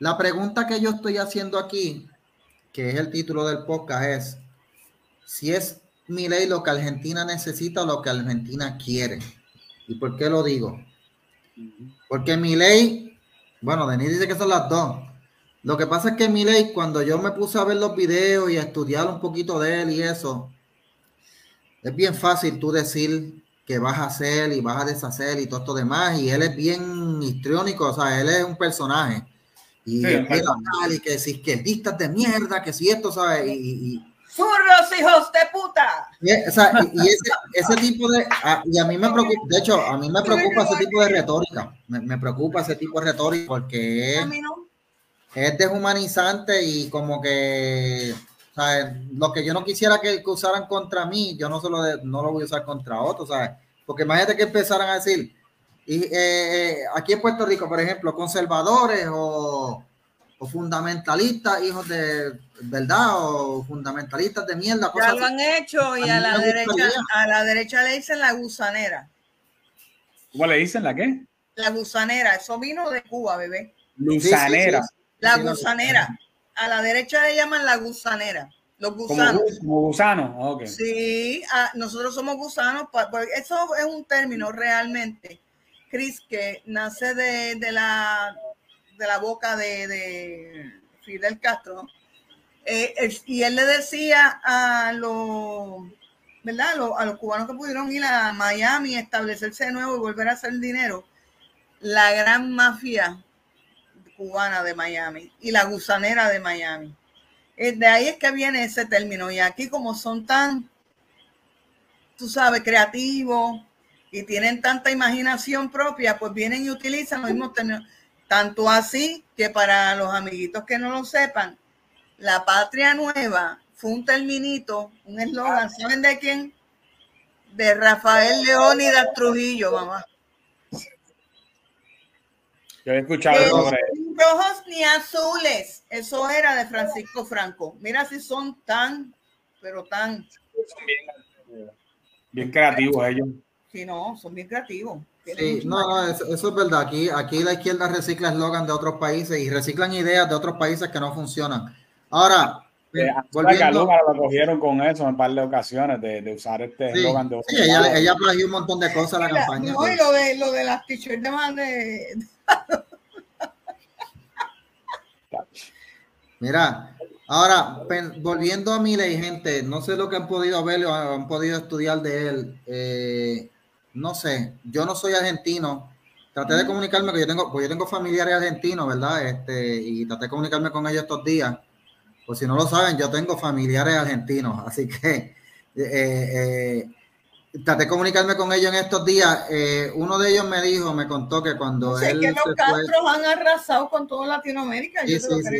la pregunta que yo estoy haciendo aquí, que es el título del podcast, es si es mi ley lo que Argentina necesita o lo que Argentina quiere. ¿Y por qué lo digo? Porque mi ley, bueno, Denis dice que son las dos. Lo que pasa es que mi ley, cuando yo me puse a ver los videos y a estudiar un poquito de él y eso, es bien fácil tú decir que vas a hacer y vas a deshacer y todo esto demás. Y él es bien histriónico, o sea, él es un personaje. Y, y que si izquierdistas de mierda, que si esto, ¿sabes? Y, y ¡Furros, hijos de puta! Y, o sea, y, ese, ese, tipo de. y a mí me preocupa, de hecho, a mí me preocupa ese tipo de retórica. Me, me preocupa ese tipo de retórica porque es deshumanizante y como que lo que yo no quisiera que, usaran contra mí, yo no, solo no lo voy a usar contra otros, ¿sabes? Porque imagínate que empezaran a decir, y, eh, eh, aquí en Puerto Rico, por ejemplo, conservadores o, fundamentalistas, hijos de verdad, o fundamentalistas de mierda. Ya lo han hecho y a, la derecha, a la derecha le dicen la gusanera. ¿Cómo le dicen la qué? La gusanera, eso vino de Cuba, bebé. Gusanera. La gusanera. A la derecha le llaman la gusanera. Los gusanos. Como, gusanos, Sí, ah, nosotros somos gusanos. Pues, eso es un término realmente, Cris, que nace de, la, de la boca de, Fidel Castro. Eh, y él le decía a los, ¿verdad? A los, cubanos que pudieron ir a Miami, establecerse de nuevo y volver a hacer dinero, la gran mafia cubana de Miami y la gusanera de Miami. Eh, de ahí es que viene ese término. Y aquí como son tan, tú sabes, creativos y tienen tanta imaginación propia, pues vienen y utilizan los mismos términos. Tanto así que para los amiguitos que no lo sepan, la patria nueva fue un terminito, un eslogan, ¿saben de quién? De Rafael Leónidas Trujillo, mamá. Yo he escuchado sobre rojos ni azules. Eso era de Francisco Franco. Mira si son tan, pero tan. bien, creativos ellos. Sí, no, son bien creativos. Sí, no, no, eso, es verdad. Aquí, aquí la izquierda recicla eslogan de otros países y reciclan ideas de otros países que no funcionan. Ahora, eh, volviendo, lo cogieron con eso en un par de ocasiones de, de usar este eslogan de Sí, ella, ella plagió un montón de cosas a la campaña. No, y lo de, lo de las t-shirts de, de Mira, ahora, volviendo a Miley, gente, no sé lo que han podido ver o han podido estudiar de él. Eh, no sé, yo no soy argentino. Traté de comunicarme, que yo tengo, pues yo tengo familiares argentinos, ¿verdad? Este, y traté de comunicarme con ellos estos días. Pues si no lo saben, yo tengo familiares argentinos, así que eh, eh, traté de comunicarme con ellos en estos días. uno de ellos me dijo, me contó que cuando sé él. que los Castros han arrasado con toda Latinoamérica. Sí, sí, sí,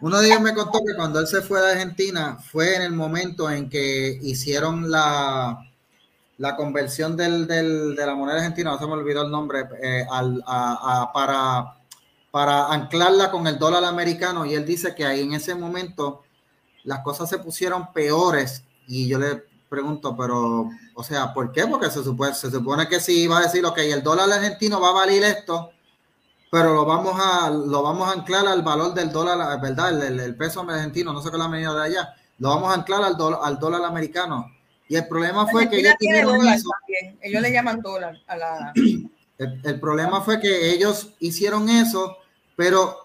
Uno de ellos me contó que cuando él se fue de Argentina fue en el momento en que hicieron la, la conversión del, del, de la moneda argentina, no se me olvidó el nombre, eh, al, para, para anclarla con el dólar americano y él dice que ahí en ese momento las cosas se pusieron peores y yo le pregunto, pero, o sea, ¿por qué? Porque se supone, se supone que si iba a decir, ok, el dólar argentino va a valer esto, pero lo vamos a lo vamos a anclar al valor del dólar, ¿verdad? El, peso argentino, no sé qué la medida de allá, lo vamos a anclar al, dólar, al dólar americano. Y el problema fue que ellos Ellos le llaman dólar a la... El, problema fue que ellos hicieron eso, pero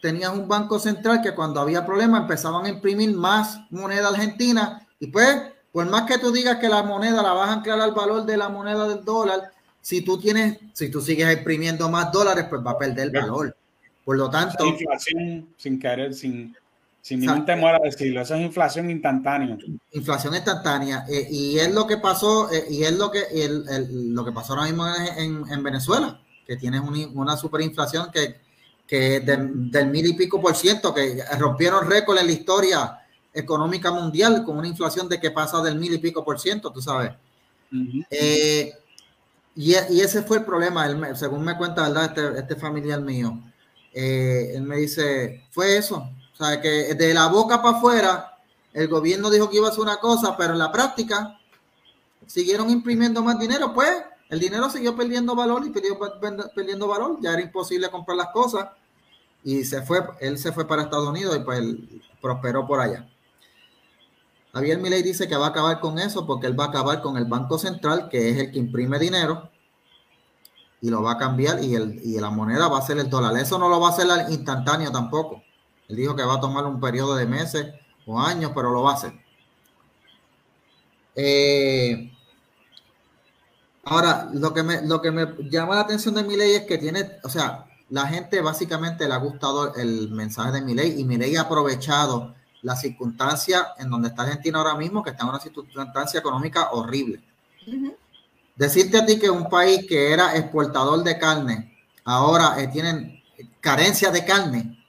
tenían un banco central que cuando había problemas empezaban a imprimir más moneda argentina y pues, por más que tú digas que la moneda la vas a anclar al valor de la moneda del dólar, si tú tienes, si tú sigues imprimiendo más dólares, pues va a perder valor. Por lo tanto. inflación sin querer, sin, sin ningún temor a decirlo. Eso es inflación instantánea. Inflación instantánea. Eh, y es lo que pasó, eh, y es lo que, el, lo que pasó ahora mismo en, en Venezuela, que tienes una superinflación que, que del mil y pico por ciento, que rompieron récord en la historia económica mundial con una inflación de que pasa del mil y pico por ciento, tú sabes. Y, ese fue el problema, según me cuenta, ¿verdad? Este, este familiar mío. Eh, él me dice, fue eso. O sea, que de la boca para afuera, el gobierno dijo que iba a hacer una cosa, pero en la práctica siguieron imprimiendo más dinero. Pues el dinero siguió perdiendo valor y perdió, perdiendo valor. Ya era imposible comprar las cosas. Y se fue, él se fue para Estados Unidos y pues prosperó por allá. Javier Milei dice que va a acabar con eso porque él va a acabar con el Banco Central, que es el que imprime dinero, y lo va a cambiar y, el, y la moneda va a ser el dólar. Eso no lo va a hacer instantáneo tampoco. Él dijo que va a tomar un periodo de meses o años, pero lo va a hacer. Eh, ahora, lo que, me, lo que me llama la atención de mi ley es que tiene, o sea, la gente básicamente le ha gustado el mensaje de mi ley y mi ley ha aprovechado la circunstancia en donde está Argentina ahora mismo, que está en una circunstancia económica horrible. Decirte a ti que un país que era exportador de carne, ahora eh, tienen carencia de carne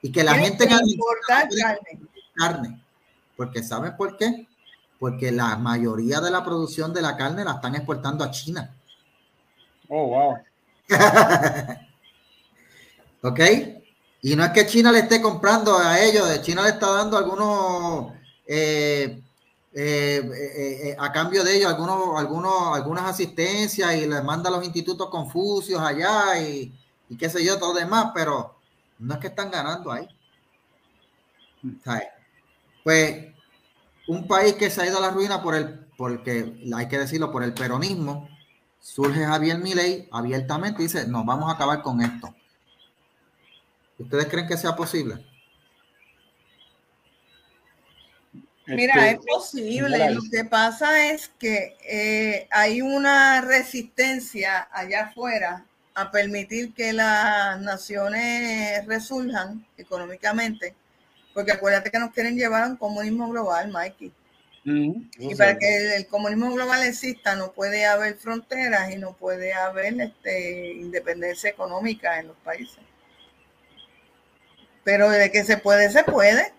y que la gente exportar carne. carne. Porque ¿saben por qué? Porque la mayoría de la producción de la carne la están exportando a China. Oh, wow. ¿Ok? Y no es que China le esté comprando a ellos, China le está dando algunos, eh, eh, eh, a cambio de ellos, algunos, algunos, algunas asistencias y les manda a los institutos Confucios allá y, qué sé yo, todo demás, pero no es que están ganando ahí. Pues un país que se ha ido a la ruina por el, porque hay que decirlo, por el peronismo, surge Javier Milei abiertamente y dice, nos vamos a acabar con esto ¿Ustedes creen que sea posible? Mira, es posible. Lo que pasa es que eh, hay una resistencia allá afuera a permitir que las naciones resurjan económicamente, porque acuérdate que nos quieren llevar a un comunismo global, Mikey. y para que el, comunismo global exista no puede haber fronteras y no puede haber este, independencia económica en los países. Pero de que se puede, se puede.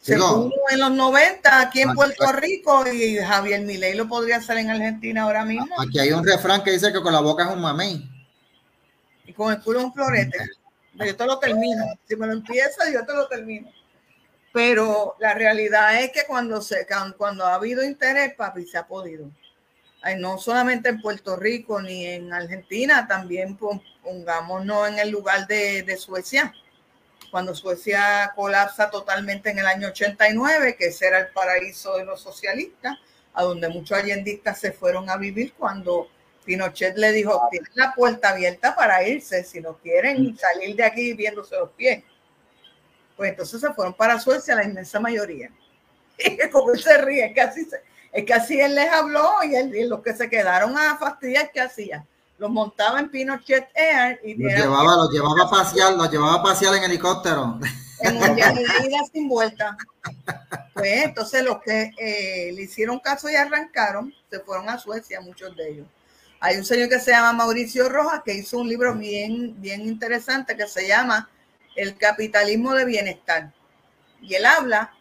Se pudo en los 90 aquí en Puerto Rico y Javier Milei lo podría hacer en Argentina ahora mismo. Aquí hay un refrán que dice que con la boca es un mamey. Y con el culo es un florete. Yo te lo termino. Si me lo empieza, yo te lo termino. Pero la realidad es que cuando, se, cuando ha habido interés, papi, se ha podido. No solamente en Puerto Rico ni en Argentina, también pongámonos en el lugar de, de Suecia cuando Suecia colapsa totalmente en el año 89, que ese era el paraíso de los socialistas, a donde muchos allendistas se fueron a vivir cuando Pinochet le dijo, tienen la puerta abierta para irse, si no quieren salir de aquí viéndose los pies. Pues entonces se fueron para Suecia la inmensa mayoría. Y como él se ríe, que así, es que así él les habló y, él, y los que se quedaron a fastidiar, ¿qué hacían? los montaba en Pinochet Air y los llevaba, los llevaba a pasear, los llevaba a pasear en helicóptero. En ida sin vuelta. Pues entonces los que eh, le hicieron caso y arrancaron, se fueron a Suecia, muchos de ellos. Hay un señor que se llama Mauricio Rojas que hizo un libro bien, bien interesante que se llama El capitalismo de bienestar. Y él habla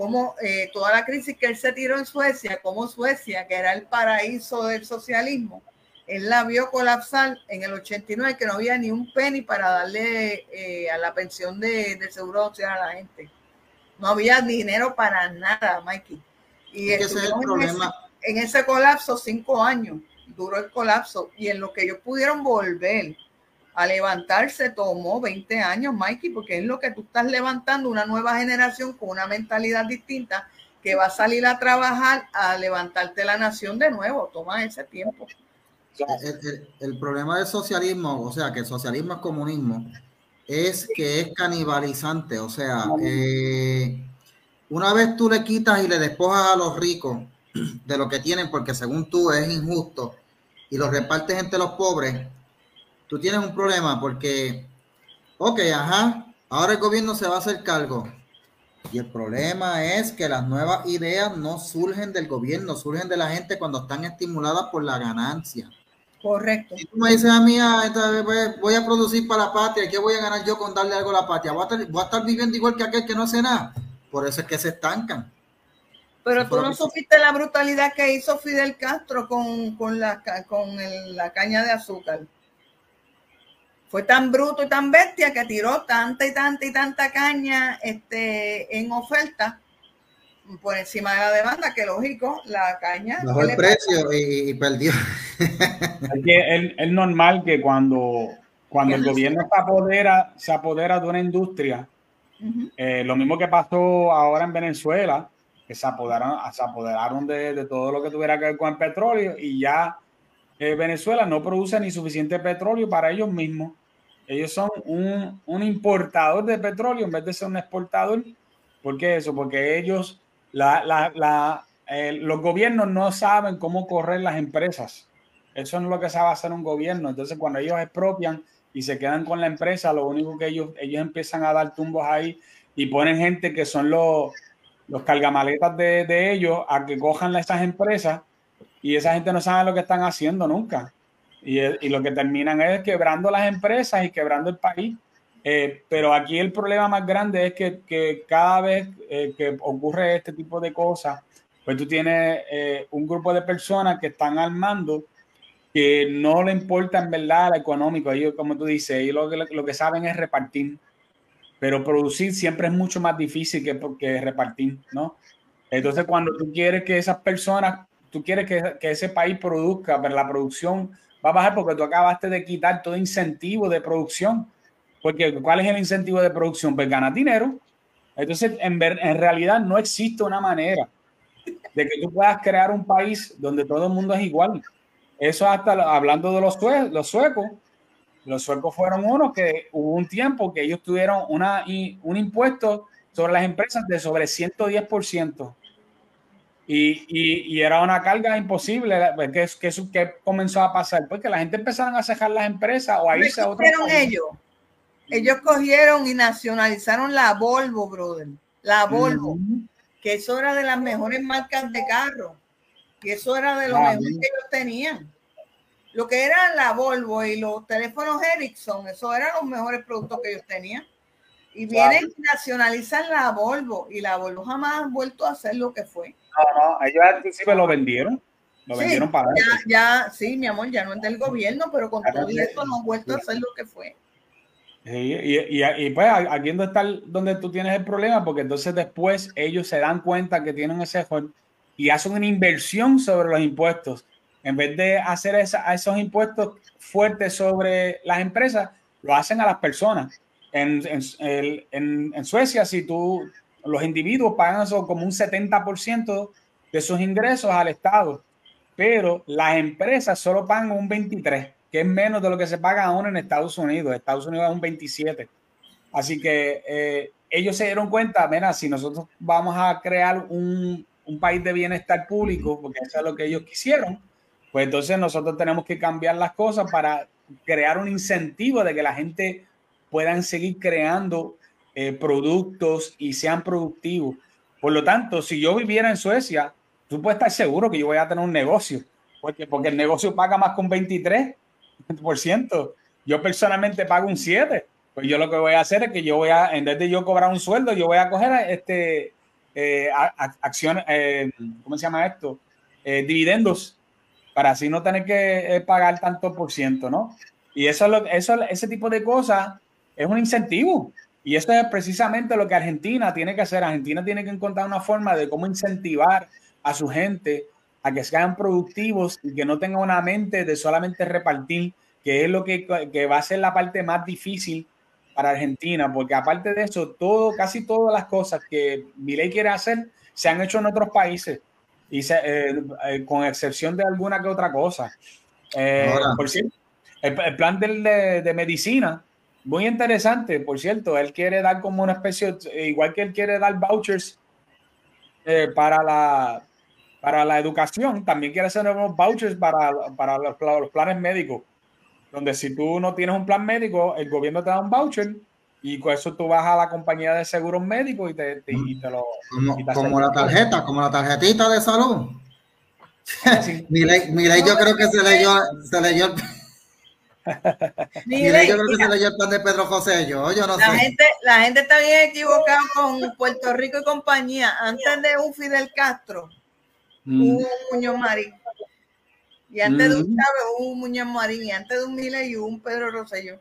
cómo eh, toda la crisis que él se tiró en Suecia, como Suecia, que era el paraíso del socialismo, él la vio colapsar en el 89, que no había ni un penny para darle eh, a la pensión de, del seguro social a la gente. No había dinero para nada, Mikey. Y ese es el problema. En ese, colapso, cinco años duró el colapso, y en lo que ellos pudieron volver a levantarse tomó 20 años, Mikey, porque es lo que tú estás levantando, una nueva generación con una mentalidad distinta que va a salir a trabajar a levantarte la nación de nuevo. Toma ese tiempo. El, problema del socialismo, o sea, que el socialismo es comunismo, es que es canibalizante. O sea, eh, una vez tú le quitas y le despojas a los ricos de lo que tienen, porque según tú es injusto, y lo repartes entre los pobres, tú tienes un problema porque, ok, ajá, ahora el gobierno se va a hacer cargo. Y el problema es que las nuevas ideas no surgen del gobierno, surgen de la gente cuando están estimuladas por la ganancia. Correcto. Si tú me dices a mí, ah, voy a producir para la patria, ¿qué voy a ganar yo con darle algo a la patria? Voy a, estar, viviendo igual que aquel que no hace nada. Por eso es que se estancan. Pero tú no supiste la brutalidad que hizo Fidel Castro con, la, con la caña de azúcar. Fue tan bruto y tan bestia que tiró tanta y tanta y tanta caña este, en oferta por encima de la demanda, que lógico, la caña. Bajó el precio y, perdió. Es, normal que cuando, cuando el gobierno se apodera, se apodera de una industria, eh, lo mismo que pasó ahora en Venezuela, que se apoderaron, se apoderaron de, todo lo que tuviera que ver con el petróleo y ya eh, Venezuela no produce ni suficiente petróleo para ellos mismos. Ellos son un, un importador de petróleo en vez de ser un exportador. ¿Por qué eso? Porque ellos eh, los gobiernos no saben cómo correr las empresas. Eso no es lo que sabe hacer un gobierno. Entonces, cuando ellos expropian y se quedan con la empresa, lo único que ellos, ellos empiezan a dar tumbos ahí y ponen gente que son los, los cargamaletas de, de ellos a que cojan esas empresas y esa gente no sabe lo que están haciendo nunca. Y, y lo que terminan es quebrando las empresas y quebrando el país. Eh, pero aquí el problema más grande es que, cada vez eh, que ocurre este tipo de cosas, pues tú tienes eh, un grupo de personas que están armando que no le importa en verdad lo económico. Ellos, como tú dices, ellos lo que, lo que saben es repartir. Pero producir siempre es mucho más difícil que, que repartir, ¿no? Entonces, cuando tú quieres que esas personas, tú quieres que, que ese país produzca, pero la producción va a bajar porque tú acabaste de quitar todo incentivo de producción porque ¿cuál es el incentivo de producción? Pues ganar dinero. Entonces, en, en realidad no existe una manera de que tú puedas crear un país donde todo el mundo es igual. Eso hasta hablando de los, los suecos, los suecos fueron unos que hubo un tiempo que ellos tuvieron una, un impuesto sobre las empresas de sobre 110%. Y, y, y era una carga imposible. ¿Qué, que, que comenzó a pasar? Porque la gente empezaron a cejar las empresas o a irse a ellos? Ellos cogieron y nacionalizaron la Volvo, brother. La Volvo. Que eso era de las mejores marcas de carro. Y eso era de lo mejor que ellos tenían. Lo que era la Volvo y los teléfonos Ericsson, eso eran los mejores productos que ellos tenían. Y vienen y nacionalizan la Volvo y la Volvo jamás ha vuelto a hacer lo que fue. No, no, ellos al principio lo vendieron. Lo vendieron para ya, ya, sí, mi amor, ya no es del gobierno, pero con todo esto no ha vuelto a hacer lo que fue. Sí, y, y, pues aquí es donde, está donde tú tienes el problema, porque entonces después ellos se dan cuenta que tienen ese y hacen una inversión sobre los impuestos. En vez de hacer esa, esos impuestos fuertes sobre las empresas, lo hacen a las personas. En, en, en, Suecia, si tú, los individuos pagan eso como un 70% de sus ingresos al Estado, pero las empresas solo pagan un 23%, que es menos de lo que se paga aún en Estados Unidos. Estados Unidos es un 27%. Así que eh, ellos se dieron cuenta, mira, si nosotros vamos a crear un, un país de bienestar público, porque eso es lo que ellos quisieron, pues entonces nosotros tenemos que cambiar las cosas para crear un incentivo de que la gente puedan seguir creando eh, productos y sean productivos. Por lo tanto, si yo viviera en Suecia, tú puedes estar seguro que yo voy a tener un negocio, porque, porque el negocio paga más un 23%. Yo personalmente pago un 7%. Pues yo lo que voy a hacer es que yo voy a, en vez de yo cobrar un sueldo, yo voy a coger este, eh, acciones, eh, ¿cómo se llama esto? dividendos, para así no tener que pagar tanto por ciento, ¿no? Y eso, eso, ese tipo de cosas es un incentivo. Y eso es precisamente lo que Argentina tiene que hacer. Argentina tiene que encontrar una forma de cómo incentivar a su gente a que sean productivos y que no tengan una mente de solamente repartir, que es lo que, que va a ser la parte más difícil para Argentina, porque aparte de eso, todo, casi todas las cosas que Milei quiere hacer se han hecho en otros países, y se, eh, eh, con excepción de alguna que otra cosa. Eh, por cierto, el, plan de, de medicina muy interesante, por cierto, él quiere dar como una especie, igual que él quiere dar vouchers eh, para, la, para la educación, también quiere hacer nuevos vouchers para, para los, planes médicos, donde si tú no tienes un plan médico, el gobierno te da un voucher y con eso tú vas a la compañía de seguros médicos y te, lo... Como, la tarjeta, como la tarjetita de salud. Sí. yo creo que se leyó, se leyó Mire, yo creo que se leyó el plan de Pedro José, yo, yo no la Gente, la gente está bien equivocada con Puerto Rico y compañía. Antes de un Fidel Castro, mm. hubo un Muñoz Marín. Y antes de un mm. Chávez hubo un Muñoz Marín. Y antes de un Mile y un Pedro Rosselló.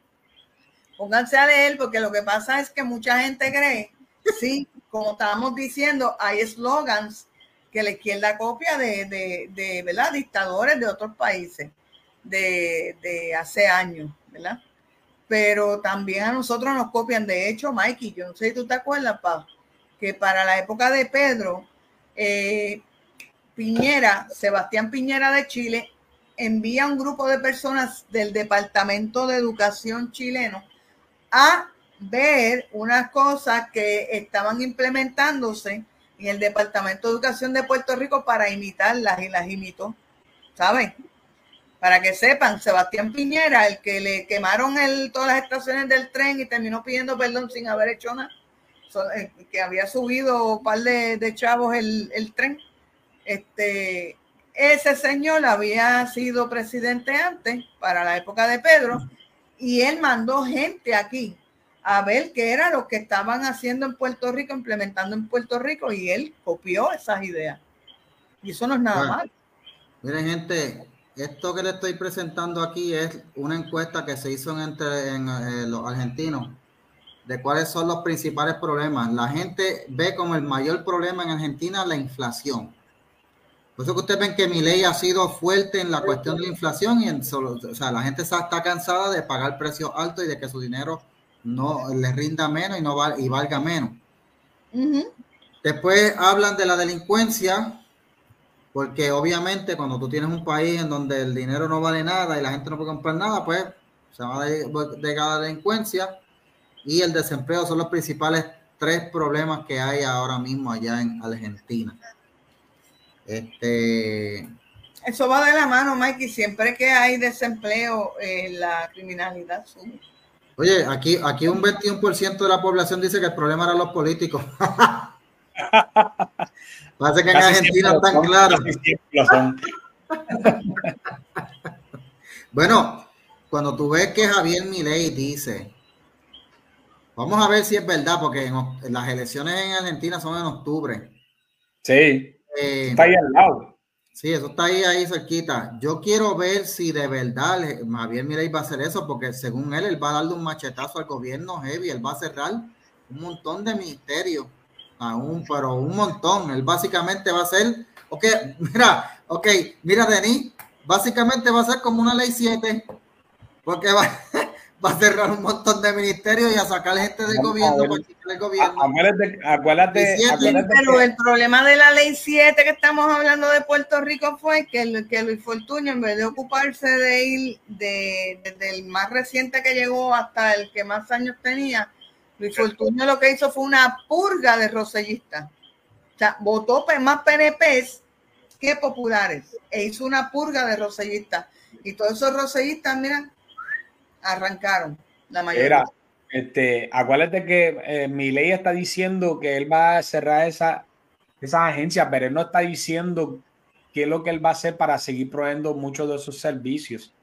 Pónganse a leer, porque lo que pasa es que mucha gente cree, sí, como estábamos diciendo, hay eslogans que la izquierda copia de, de, de ¿verdad? dictadores de otros países de, hace años, ¿verdad? Pero también a nosotros nos copian. De hecho, Mikey, yo no sé si tú te acuerdas, pa, que para la época de Pedro, eh, Piñera, Sebastián Piñera de Chile, envía un grupo de personas del Departamento de Educación chileno a ver unas cosas que estaban implementándose en el Departamento de Educación de Puerto Rico para imitarlas y las imitó, ¿saben? Para que sepan, Sebastián Piñera, el que le quemaron el, todas las estaciones del tren y terminó pidiendo perdón sin haber hecho nada, eh, que había subido un par de, chavos el, tren. Este, ese señor había sido presidente antes, para la época de Pedro, y él mandó gente aquí a ver qué era lo que estaban haciendo en Puerto Rico, implementando en Puerto Rico, y él copió esas ideas. Y eso no es nada mal. Miren, gente, esto que le estoy presentando aquí es una encuesta que se hizo entre en, eh, los argentinos de cuáles son los principales problemas. La gente ve como el mayor problema en Argentina la inflación. Por eso que ustedes ven que mi ley ha sido fuerte en la cuestión de la inflación y en solo, o sea, la gente está cansada de pagar precios altos y de que su dinero no le rinda menos y no y valga menos. Después hablan de la delincuencia, porque obviamente cuando tú tienes un país en donde el dinero no vale nada y la gente no puede comprar nada, pues se va a llegar a la delincuencia y el desempleo son los principales tres problemas que hay ahora mismo allá en Argentina. Este. Eso va de la mano, Mike, y siempre que hay desempleo, eh, la criminalidad sube. Oye, aquí, aquí un 21% de la población dice que el problema eran los políticos. Parece que en Argentina están claros. bueno, cuando tú ves que Javier Milei dice, vamos a ver si es verdad, porque las elecciones en Argentina son en octubre. Sí. Eh, está ahí al lado. Sí, eso está ahí, ahí cerquita. Yo quiero ver si de verdad Javier Milei va a hacer eso, porque según él, él va a darle un machetazo al gobierno heavy, él va a cerrar un montón de ministerios, aún, pero un montón. Él básicamente va a ser, ok, mira, ok, mira, Denis, básicamente va a ser como una ley 7, porque va, va a cerrar un montón de ministerios y a sacar gente del gobierno gobierno. Acuérdate, pero el problema de la ley 7 que estamos hablando de Puerto Rico fue que, que Luis Fortuño, en vez de ocuparse de ir de, desde el más reciente que llegó hasta el que más años tenía, Luis Fortuño lo que hizo fue una purga de rosellistas. O sea, votó más PNPs que populares e hizo una purga de rosellistas. Y todos esos rosellistas, mira, arrancaron la mayoría. este, acuérdate que eh, mi ley está diciendo que él va a cerrar esa, esas agencias, pero él no está diciendo qué es lo que él va a hacer para seguir proveyendo muchos de esos servicios.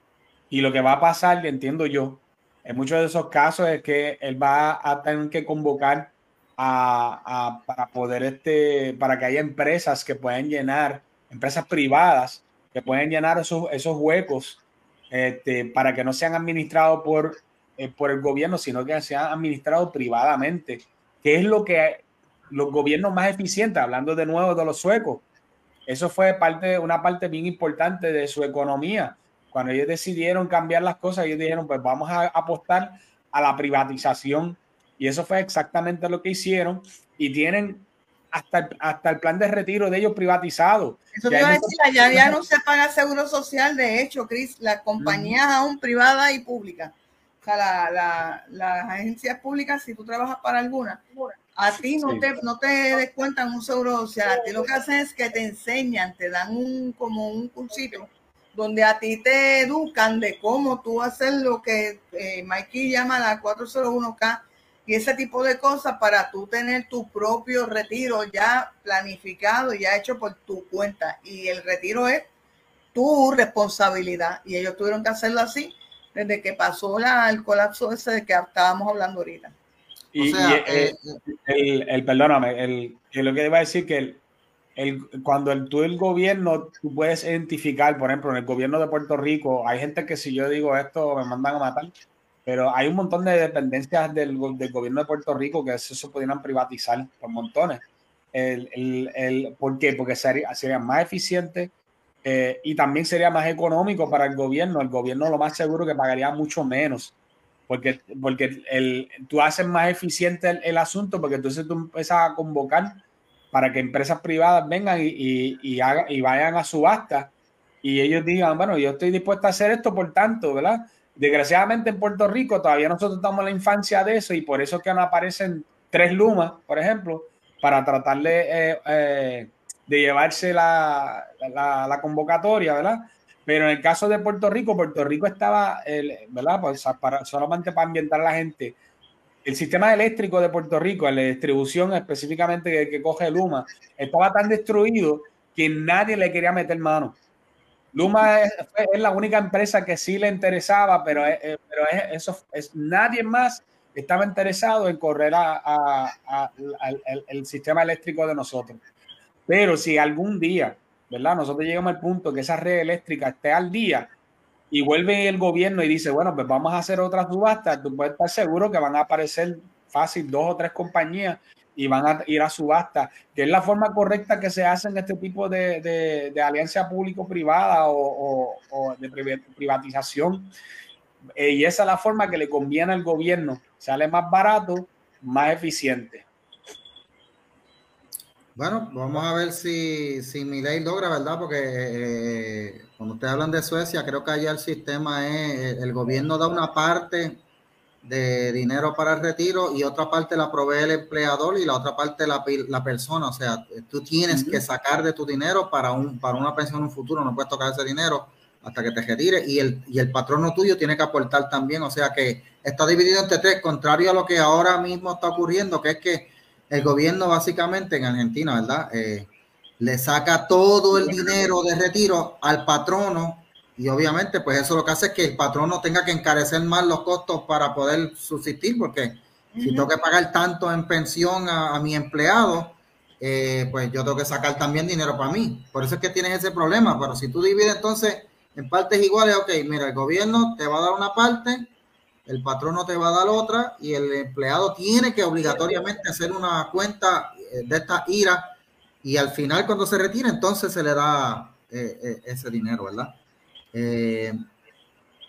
Y lo que va a pasar, entiendo yo, en muchos de esos casos es que él va a tener que convocar a, para poder, este, para que haya empresas que puedan llenar, empresas privadas que pueden llenar esos, esos huecos este, para que no sean administrados por, eh, por el gobierno, sino que sean administrados privadamente, que es lo que los gobiernos más eficientes, hablando de nuevo de los suecos, eso fue parte, una parte bien importante de su economía. Cuando ellos decidieron cambiar las cosas, ellos dijeron, pues vamos a apostar a la privatización. Y eso fue exactamente lo que hicieron. Y tienen hasta el, hasta el plan de retiro de ellos privatizado. Eso te iba a decir, allá ya no se paga seguro social, de hecho, Cris, las compañías aún privadas y públicas. O sea, la, la, las agencias públicas, si tú trabajas para alguna, a ti no, te, no te descuentan un seguro social, a ti lo que hacen es que te enseñan, te dan un como un cursito donde a ti te educan de cómo tú hacer lo que eh, Mikey llama la 401k y ese tipo de cosas para tú tener tu propio retiro ya planificado, ya hecho por tu cuenta. Y el retiro es tu responsabilidad. Y ellos tuvieron que hacerlo así desde que pasó la, el colapso ese de que estábamos hablando ahorita. Y, eh, el, el, perdóname, el, que lo que iba a decir que el, el, cuando el, tú el gobierno, tú puedes identificar, por ejemplo, en el gobierno de Puerto Rico, hay gente que si yo digo esto me mandan a matar, pero hay un montón de dependencias del, del gobierno de Puerto Rico que eso se pudieran privatizar por montones. El, el, el, ¿Por qué? Porque sería, sería más eficiente eh, y también sería más económico para el gobierno. El gobierno lo más seguro que pagaría mucho menos. Porque, porque tú haces más eficiente el, asunto, porque entonces tú empiezas a convocar para que empresas privadas vengan y, y, y, y vayan a subasta y ellos digan, bueno, yo estoy dispuesto a hacer esto por tanto, ¿verdad? Desgraciadamente en Puerto Rico todavía nosotros estamos en la infancia de eso y por eso que no aparecen tres lumas, por ejemplo, para tratar de, eh, eh, de llevarse la, la, convocatoria, ¿verdad? Pero en el caso de Puerto Rico, Puerto Rico estaba, ¿verdad? Pues para, solamente para ambientar a la gente. El sistema eléctrico de Puerto Rico, la distribución específicamente que, que coge Luma, estaba tan destruido que nadie le quería meter mano. Luma es, la única empresa que sí le interesaba, pero, eh, pero eso es, nadie más estaba interesado en correr a, el, sistema eléctrico de nosotros. Pero si algún día, ¿verdad? Nosotros llegamos al punto que esa red eléctrica esté al día y vuelve el gobierno y dice, bueno, pues vamos a hacer otra subasta, tú puedes estar seguro que van a aparecer fácil dos o tres compañías y van a ir a subasta, que es la forma correcta que se hace en este tipo de, de, alianza público-privada o, de privatización. Eh, y esa es la forma que le conviene al gobierno. Sale más barato, más eficiente. Bueno, vamos a ver si, si mi ley logra, ¿verdad? Porque eh, cuando ustedes hablan de Suecia, creo que allá el sistema es, el gobierno da una parte de dinero para el retiro y otra parte la provee el empleador y la otra parte la, la persona. O sea, tú tienes que sacar de tu dinero para, un, para una pensión en un futuro, no puedes tocar ese dinero hasta que te retire y el, y el patrono tuyo tiene que aportar también. O sea que está dividido entre tres, contrario a lo que ahora mismo está ocurriendo, que es que el gobierno básicamente en Argentina, ¿verdad? Eh, le saca todo el dinero de retiro al patrono y obviamente, pues eso lo que hace es que el patrón no tenga que encarecer más los costos para poder subsistir, porque si tengo que pagar tanto en pensión a, mi empleado, eh, pues yo tengo que sacar también dinero para mí. Por eso es que tienes ese problema. Pero si tú divides entonces en partes iguales, ok, mira, el gobierno te va a dar una parte, el patrón no te va a dar otra, y el empleado tiene que obligatoriamente hacer una cuenta eh, de esta ira, y al final cuando se retira, entonces se le da eh, ese dinero, ¿verdad? Eh,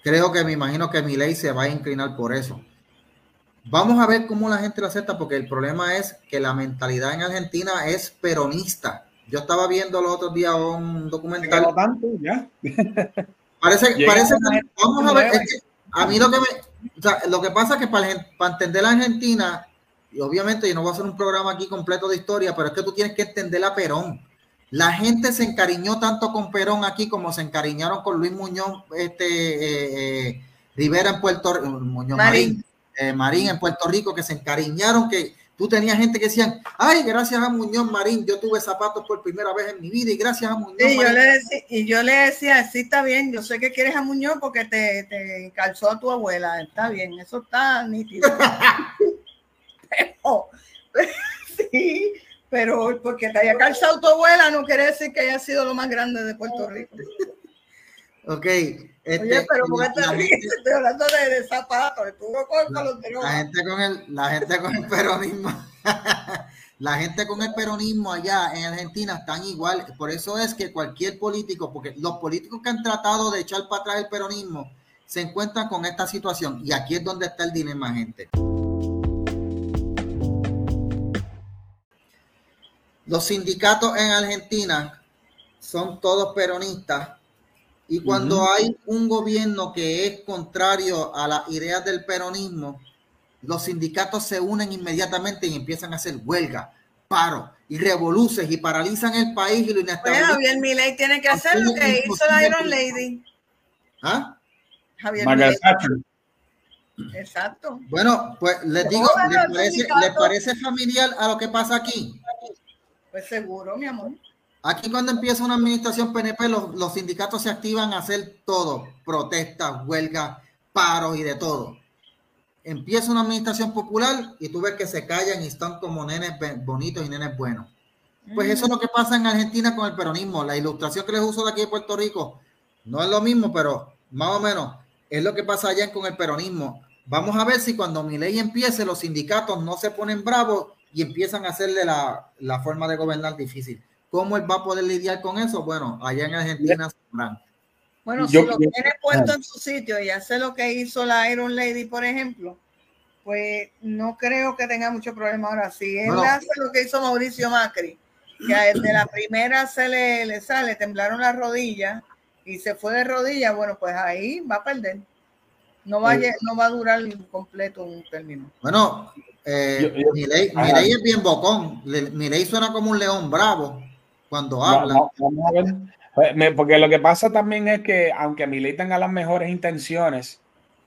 creo que me imagino que mi ley se va a inclinar por eso. Vamos a ver cómo la gente lo acepta, porque el problema es que la mentalidad en Argentina es peronista. Yo estaba viendo los otros días un documental. Parece, parece vamos a ver, a mí lo que me, lo que pasa es que para, para entender la Argentina, y obviamente yo no voy a hacer un programa aquí completo de historia, pero es que tú tienes que entender a Perón. La gente se encariñó tanto con Perón aquí como se encariñaron con Luis Muñoz este, eh, eh, Rivera en Puerto Rico, Muñoz Marín, eh, Marín, en Puerto Rico, que se encariñaron, que tú tenías gente que decían, ay, gracias a Muñoz Marín, yo tuve zapatos por primera vez en mi vida y gracias a Muñoz Marín. Yo le decía, y yo le decía, sí, está bien, yo sé que quieres a Muñoz porque te, te calzó a tu abuela, está bien, eso está nítido. sí, pero porque te haya calzado tu abuela no quiere decir que haya sido lo más grande de Puerto Rico. Ok. Este, Oye, pero porque te estoy hablando de, zapatos, la, la gente con el, la gente con el peronismo, la gente con el peronismo allá en Argentina están igual. Por eso es que cualquier político, porque los políticos que han tratado de echar para atrás el peronismo se encuentran con esta situación. Y aquí es donde está el dilema, gente. Los sindicatos en Argentina son todos peronistas y cuando hay un gobierno que es contrario a las ideas del peronismo, los sindicatos se unen inmediatamente y empiezan a hacer huelga, paro y revoluciones y paralizan el país y lo inestabilizan. Bueno, Javier Milei tiene que hacer lo que hizo la Iron Lady. ¿Ah? Javier Milei. Exacto. Bueno, pues les digo, ¿les parece familiar a lo que pasa aquí? Pues seguro, mi amor. Aquí cuando empieza una administración PNP, los, sindicatos se activan a hacer todo, protestas, huelgas, paros y de todo. Empieza una administración popular y tú ves que se callan y están como nenes bonitos y nenes buenos. Pues eso es lo que pasa en Argentina con el peronismo. La ilustración que les uso de aquí de Puerto Rico no es lo mismo, pero más o menos es lo que pasa allá con el peronismo. Vamos a ver si cuando mi ley empiece los sindicatos no se ponen bravos y empiezan a hacerle la, la, forma de gobernar difícil. ¿Cómo él va a poder lidiar con eso? Bueno, allá en Argentina Bueno, si lo tiene puesto en su sitio y hace lo que hizo la Iron Lady, por ejemplo, pues no creo que tenga mucho problema ahora. Si él hace lo que hizo Mauricio Macri, que desde la primera se le, le sale, temblaron las rodillas y se fue de rodillas, bueno, pues ahí va a perder. No va, a, no va a durar completo un término. Bueno, eh, es bien bocón. Milei suena como un león bravo cuando habla. Pues, porque lo que pasa también es que, aunque Milei tenga las mejores intenciones,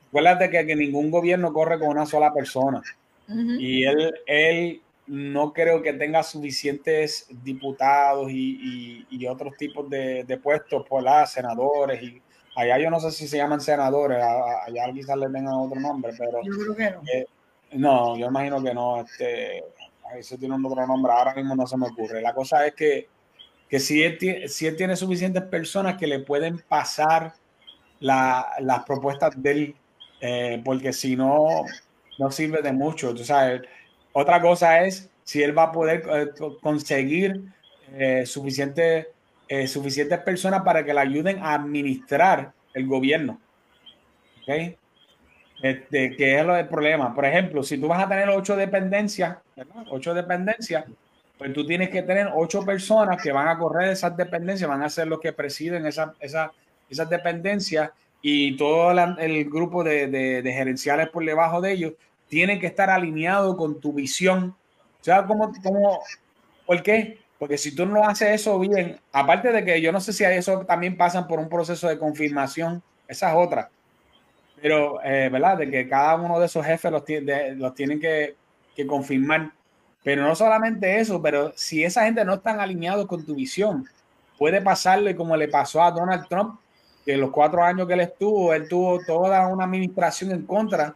acuérdate que, que ningún gobierno corre con una sola persona. Y él, él no creo que tenga suficientes diputados y, y, otros tipos de, de puestos, por las senadores y allá yo no sé si se llaman senadores, allá quizás le tengan otro nombre, pero yo creo que no. Eh, no, yo imagino que no. Este, se tiene otro nombre, ahora mismo no se me ocurre. La cosa es que, que si, él, si tiene suficientes personas que le pueden pasar las propuestas de él, eh, porque si no, no sirve de mucho. Tú sabes, otra cosa es si él va a poder eh, conseguir eh, suficientes suficientes personas para que le ayuden a administrar el gobierno. ¿Okay? Este, que es lo del problema. Por ejemplo, si tú vas a tener ocho dependencias, ocho dependencias, pues tú tienes que tener ocho personas que van a correr esas dependencias, van a ser los que presiden esas esa, esas dependencias y todo el grupo de, de, gerenciales por debajo de ellos tienen que estar alineados con tu visión. O sea, como, como, ¿por qué? Porque si tú no haces eso bien, aparte de que yo no sé si eso también pasan por un proceso de confirmación, esa es otra. Pero, eh, ¿verdad? De que cada uno de esos jefes los, los tienen que, que, confirmar. Pero no solamente eso, pero si esa gente no están alineados con tu visión, puede pasarle como le pasó a Donald Trump, que los cuatro años que él estuvo, él tuvo toda una administración en contra,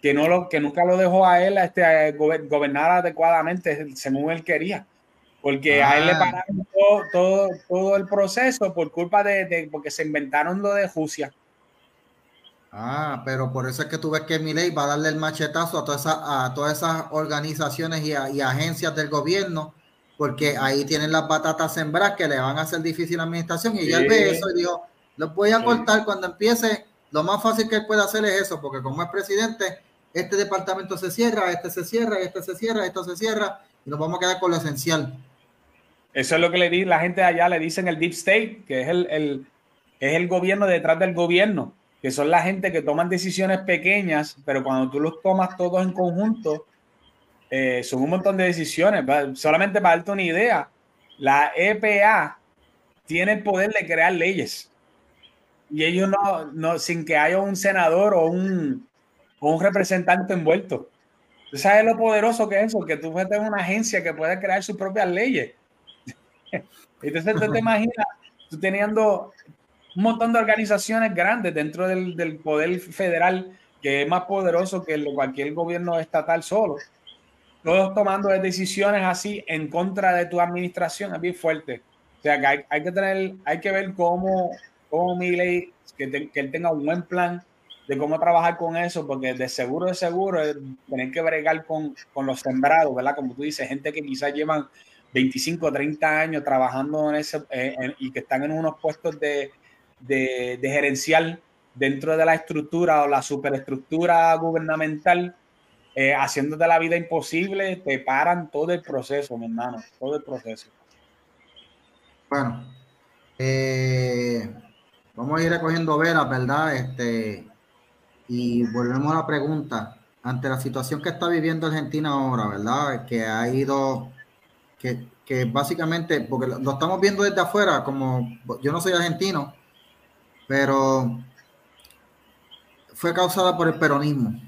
que, no lo, que nunca lo dejó a él este, gobernar adecuadamente según él quería. Porque a él le ah. pararon todo, todo, el proceso por culpa de, de, porque se inventaron lo de Rusia. Ah, pero por eso es que tú ves que ley va a darle el machetazo a, todas esas, a todas esas organizaciones y, y agencias del gobierno porque ahí tienen las batatas sembradas que le van a hacer difícil la administración. Y ya él ve eso y dijo, lo voy a cortar cuando empiece. Lo más fácil que él puede hacer es eso, porque como es presidente, este departamento se cierra, este se cierra, este se cierra, esto se cierra, y nos vamos a quedar con lo esencial. Eso es lo que le di, la gente allá le dicen el deep state, que es el, el, es el gobierno detrás del gobierno, que son la gente que toman decisiones pequeñas, pero cuando tú los tomas todos en conjunto, eh, son un montón de decisiones. Solamente para darte una idea, la EPA tiene el poder de crear leyes. Y ellos no, no sin que haya un senador o un, un representante envuelto. ¿Tú sabes lo poderoso que es eso? Que tú metes una agencia que puede crear sus propias leyes. Entonces tú te imaginas, tú teniendo un montón de organizaciones grandes dentro del, del poder federal que es más poderoso que cualquier gobierno estatal solo todos tomando decisiones así en contra de tu administración es bien fuerte. O sea, que hay, que tener, hay que ver cómo, cómo Miley, que, que él tenga un buen plan de cómo trabajar con eso, porque de seguro, de seguro, tener que bregar con, con los sembrados, ¿verdad? Como tú dices, gente que quizás llevan 25, 30 años trabajando en ese, eh, y que están en unos puestos de, de, de gerencial dentro de la estructura o la superestructura gubernamental, eh, haciéndote la vida imposible, te paran todo el proceso, mi hermano, todo el proceso. Bueno, eh, vamos a ir recogiendo velas, ¿verdad? Este, y volvemos a la pregunta. Ante la situación que está viviendo Argentina ahora, ¿verdad? Que ha ido, que, que básicamente, porque lo estamos viendo desde afuera, como yo no soy argentino, pero fue causada por el peronismo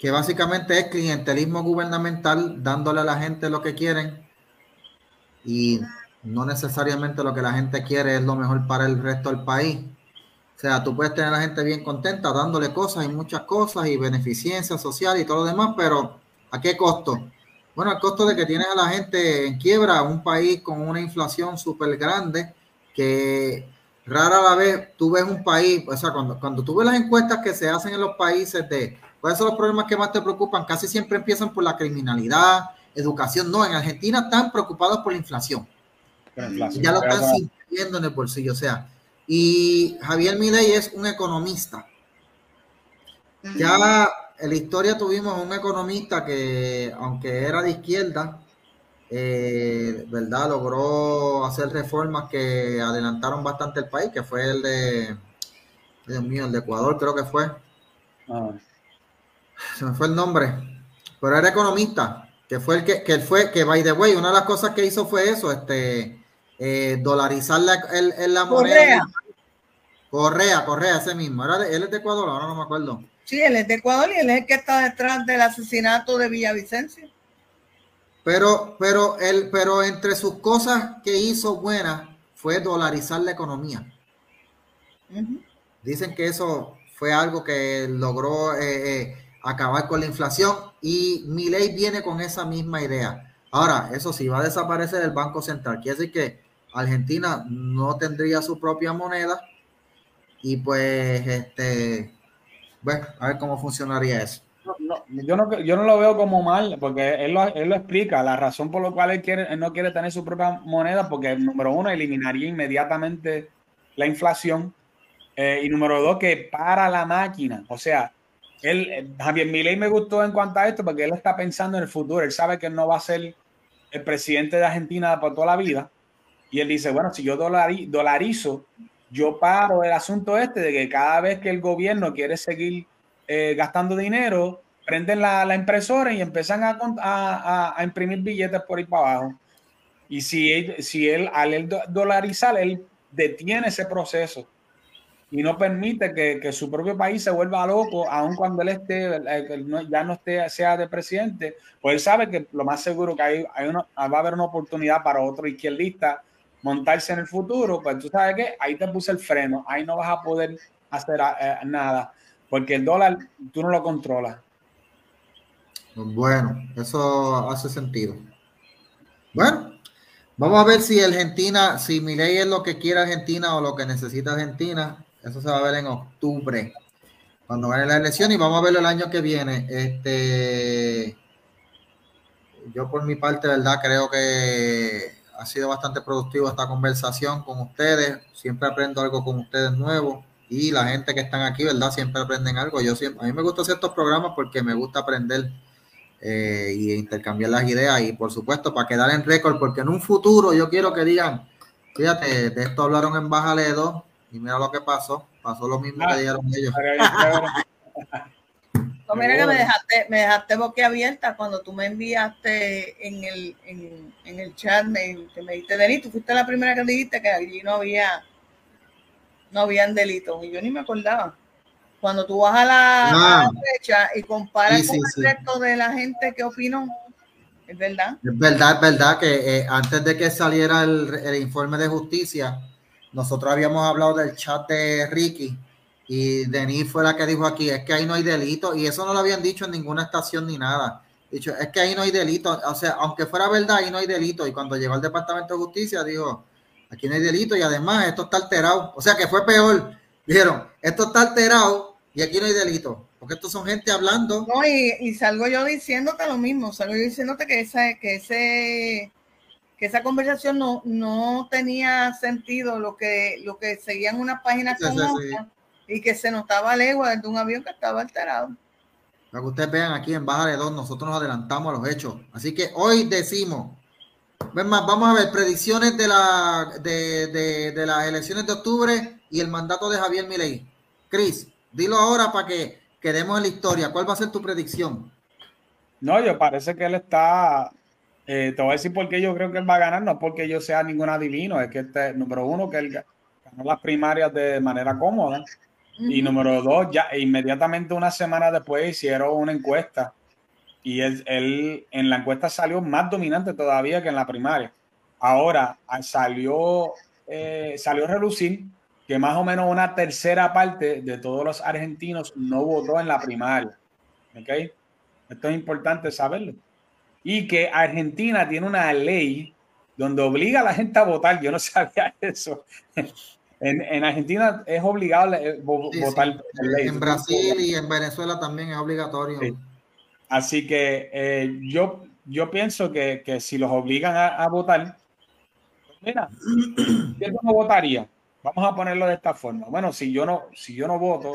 que básicamente es clientelismo gubernamental dándole a la gente lo que quieren y no necesariamente lo que la gente quiere es lo mejor para el resto del país. O sea, tú puedes tener a la gente bien contenta dándole cosas y muchas cosas y beneficencia social y todo lo demás, pero ¿a qué costo? Bueno, al costo de que tienes a la gente en quiebra, un país con una inflación súper grande, que rara la vez tú ves un país, o sea, cuando, cuando tú ves las encuestas que se hacen en los países de ¿Cuáles son los problemas que más te preocupan? Casi siempre empiezan por la criminalidad, educación. No, en Argentina están preocupados por la inflación. ya lo están sintiendo en el bolsillo. O sea, y Javier Milei es un economista. Ya en la historia tuvimos un economista que, aunque era de izquierda, eh, ¿verdad? Logró hacer reformas que adelantaron bastante el país, que fue el de, Dios mío, el de Ecuador creo que fue. Ah se me fue el nombre, pero era economista, que fue el que, que fue, que by the way, una de las cosas que hizo fue eso, este, eh, dolarizar la, el, la moneda. Correa, Correa, ese mismo. Era él es de Ecuador, ahora no me acuerdo. Sí, él es de Ecuador y él es el que está detrás del asesinato de Villavicencio. Pero, pero, él, pero entre sus cosas que hizo buenas fue dolarizar la economía. Dicen que eso fue algo que logró eh, eh, acabar con la inflación y mi ley viene con esa misma idea. Ahora, eso sí, va a desaparecer el Banco Central. Quiere decir que Argentina no tendría su propia moneda y pues, este, bueno, a ver cómo funcionaría eso. Yo, no, yo no lo veo como mal, porque él lo, él lo explica, la razón por la cual él, quiere, no quiere tener su propia moneda, porque número uno, eliminaría inmediatamente la inflación, eh, y número dos, que para la máquina, o sea, él, Javier Milei me gustó en cuanto a esto porque él está pensando en el futuro. Él sabe que no va a ser el presidente de Argentina por toda la vida. Y él dice, bueno, si yo dolarizo, yo paro el asunto este de que cada vez que el gobierno quiere seguir eh, gastando dinero, prenden la, impresora y empiezan a, imprimir billetes por ahí para abajo. Y si él, si él al él dolarizar, él detiene ese proceso y no permite que, su propio país se vuelva loco, aun cuando él esté, eh, ya no esté, sea de presidente, pues él sabe que lo más seguro que hay, hay va a haber una oportunidad para otro izquierdista montarse en el futuro, pues tú sabes que ahí te puse el freno, ahí no vas a poder hacer eh, nada, porque el dólar tú no lo controlas. Bueno, eso hace sentido. Bueno, vamos a ver si Argentina, si mi ley es lo que quiere Argentina o lo que necesita Argentina. Eso se va a ver en octubre, cuando gane la elección, y vamos a verlo el año que viene. Este, yo por mi parte, verdad, creo que ha sido bastante productivo esta conversación con ustedes. Siempre aprendo algo con ustedes nuevo y la gente que están aquí, ¿verdad? Siempre aprenden algo. Yo siempre, a mí me gusta hacer estos programas porque me gusta aprender eh, y intercambiar las ideas y por supuesto para quedar en récord, porque en un futuro yo quiero que digan, fíjate, de esto hablaron en Baja Ledo y mira lo que pasó, pasó lo mismo que dijeron ellos. No, mira que me dejaste, me dejaste boquiabierta cuando tú me enviaste en el, en, en el chat, me, que me dijiste delito, fuiste la primera que dijiste que allí no había, no habían delitos, y yo ni me acordaba. Cuando tú vas a la, derecha y comparas con el resto de la gente que opinó, es verdad. Es verdad, es verdad que eh, antes de que saliera el, el informe de justicia, nosotros habíamos hablado del chat de Ricky y Denis fue la que dijo aquí, es que ahí no hay delito, y eso no lo habían dicho en ninguna estación ni nada. Dicho, es que ahí no hay delito, o sea, aunque fuera verdad, ahí no hay delito. Y cuando llegó al Departamento de Justicia, dijo, aquí no hay delito, y además esto está alterado. O sea que fue peor. Dijeron, esto está alterado y aquí no hay delito. Porque estos son gente hablando. No, y, salgo yo diciéndote lo mismo, salgo yo diciéndote que esa, que ese que esa conversación no, no tenía sentido lo que, lo que seguían unas páginas con y que se notaba legua de un avión que estaba alterado. Para que ustedes vean aquí en Baja de Dos, nosotros nos adelantamos a los hechos. Así que hoy decimos, vamos a ver predicciones de, la, de, de, las elecciones de octubre y el mandato de Javier Milei. Cris, dilo ahora para que quedemos en la historia. ¿Cuál va a ser tu predicción? No, yo parece que él está. Eh, te voy a decir por qué yo creo que él va a ganar, no porque yo sea ningún adivino, es que este, número uno, que él ganó las primarias de manera cómoda. Y número dos, ya inmediatamente una semana después hicieron una encuesta y él, en la encuesta salió más dominante todavía que en la primaria. Ahora salió, eh, salió a relucir que más o menos una tercera parte de todos los argentinos no votó en la primaria. ¿Ok? Esto es importante saberlo. Y que Argentina tiene una ley donde obliga a la gente a votar. Yo no sabía eso. En, Argentina es obligado eh, votar. En Brasil y en Venezuela también es obligatorio. Así que eh, yo, yo pienso que, si los obligan a, votar, mira, yo no votaría. Vamos a ponerlo de esta forma. Bueno, si yo no, si yo no voto,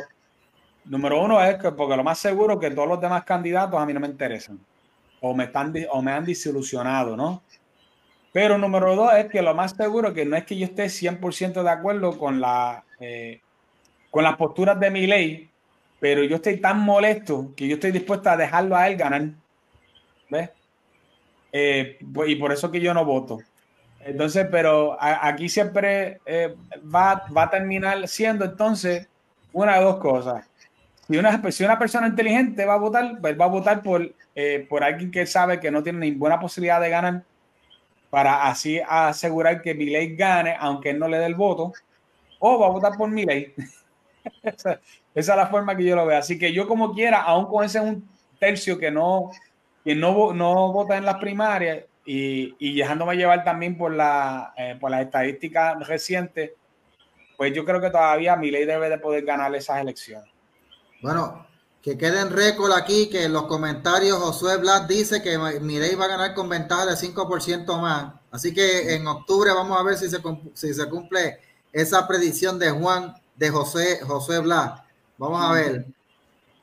número uno es que porque lo más seguro que todos los demás candidatos a mí no me interesan o me están o me han desilusionado, ¿no? Pero número dos es que lo más seguro que no es que yo esté 100% de acuerdo con, la, eh, con las posturas de mi ley, pero yo estoy tan molesto que yo estoy dispuesto a dejarlo a él ganar. ¿Ves? Eh, pues, y por eso que yo no voto. Entonces, pero aquí siempre eh, va, va, a terminar siendo entonces una de dos cosas. Si una, si una persona inteligente va a votar, pues va a votar por, por alguien que sabe que no tiene ninguna posibilidad de ganar para así asegurar que ley gane, aunque él no le dé el voto, o va a votar por Milei. esa, es la forma que yo lo veo. Así que yo como quiera, aún con ese un tercio que no, que no, no vota en las primarias y, y dejándome llevar también por, la, eh, por las estadísticas recientes, pues yo creo que todavía Milei debe de poder ganar esas elecciones. Bueno, que quede en récord aquí que en los comentarios Josué Blas dice que Mirei va a ganar con ventaja de 5% más. Así que en octubre vamos a ver si se cumple esa predicción de Juan, de José, José Blas. Vamos a ver.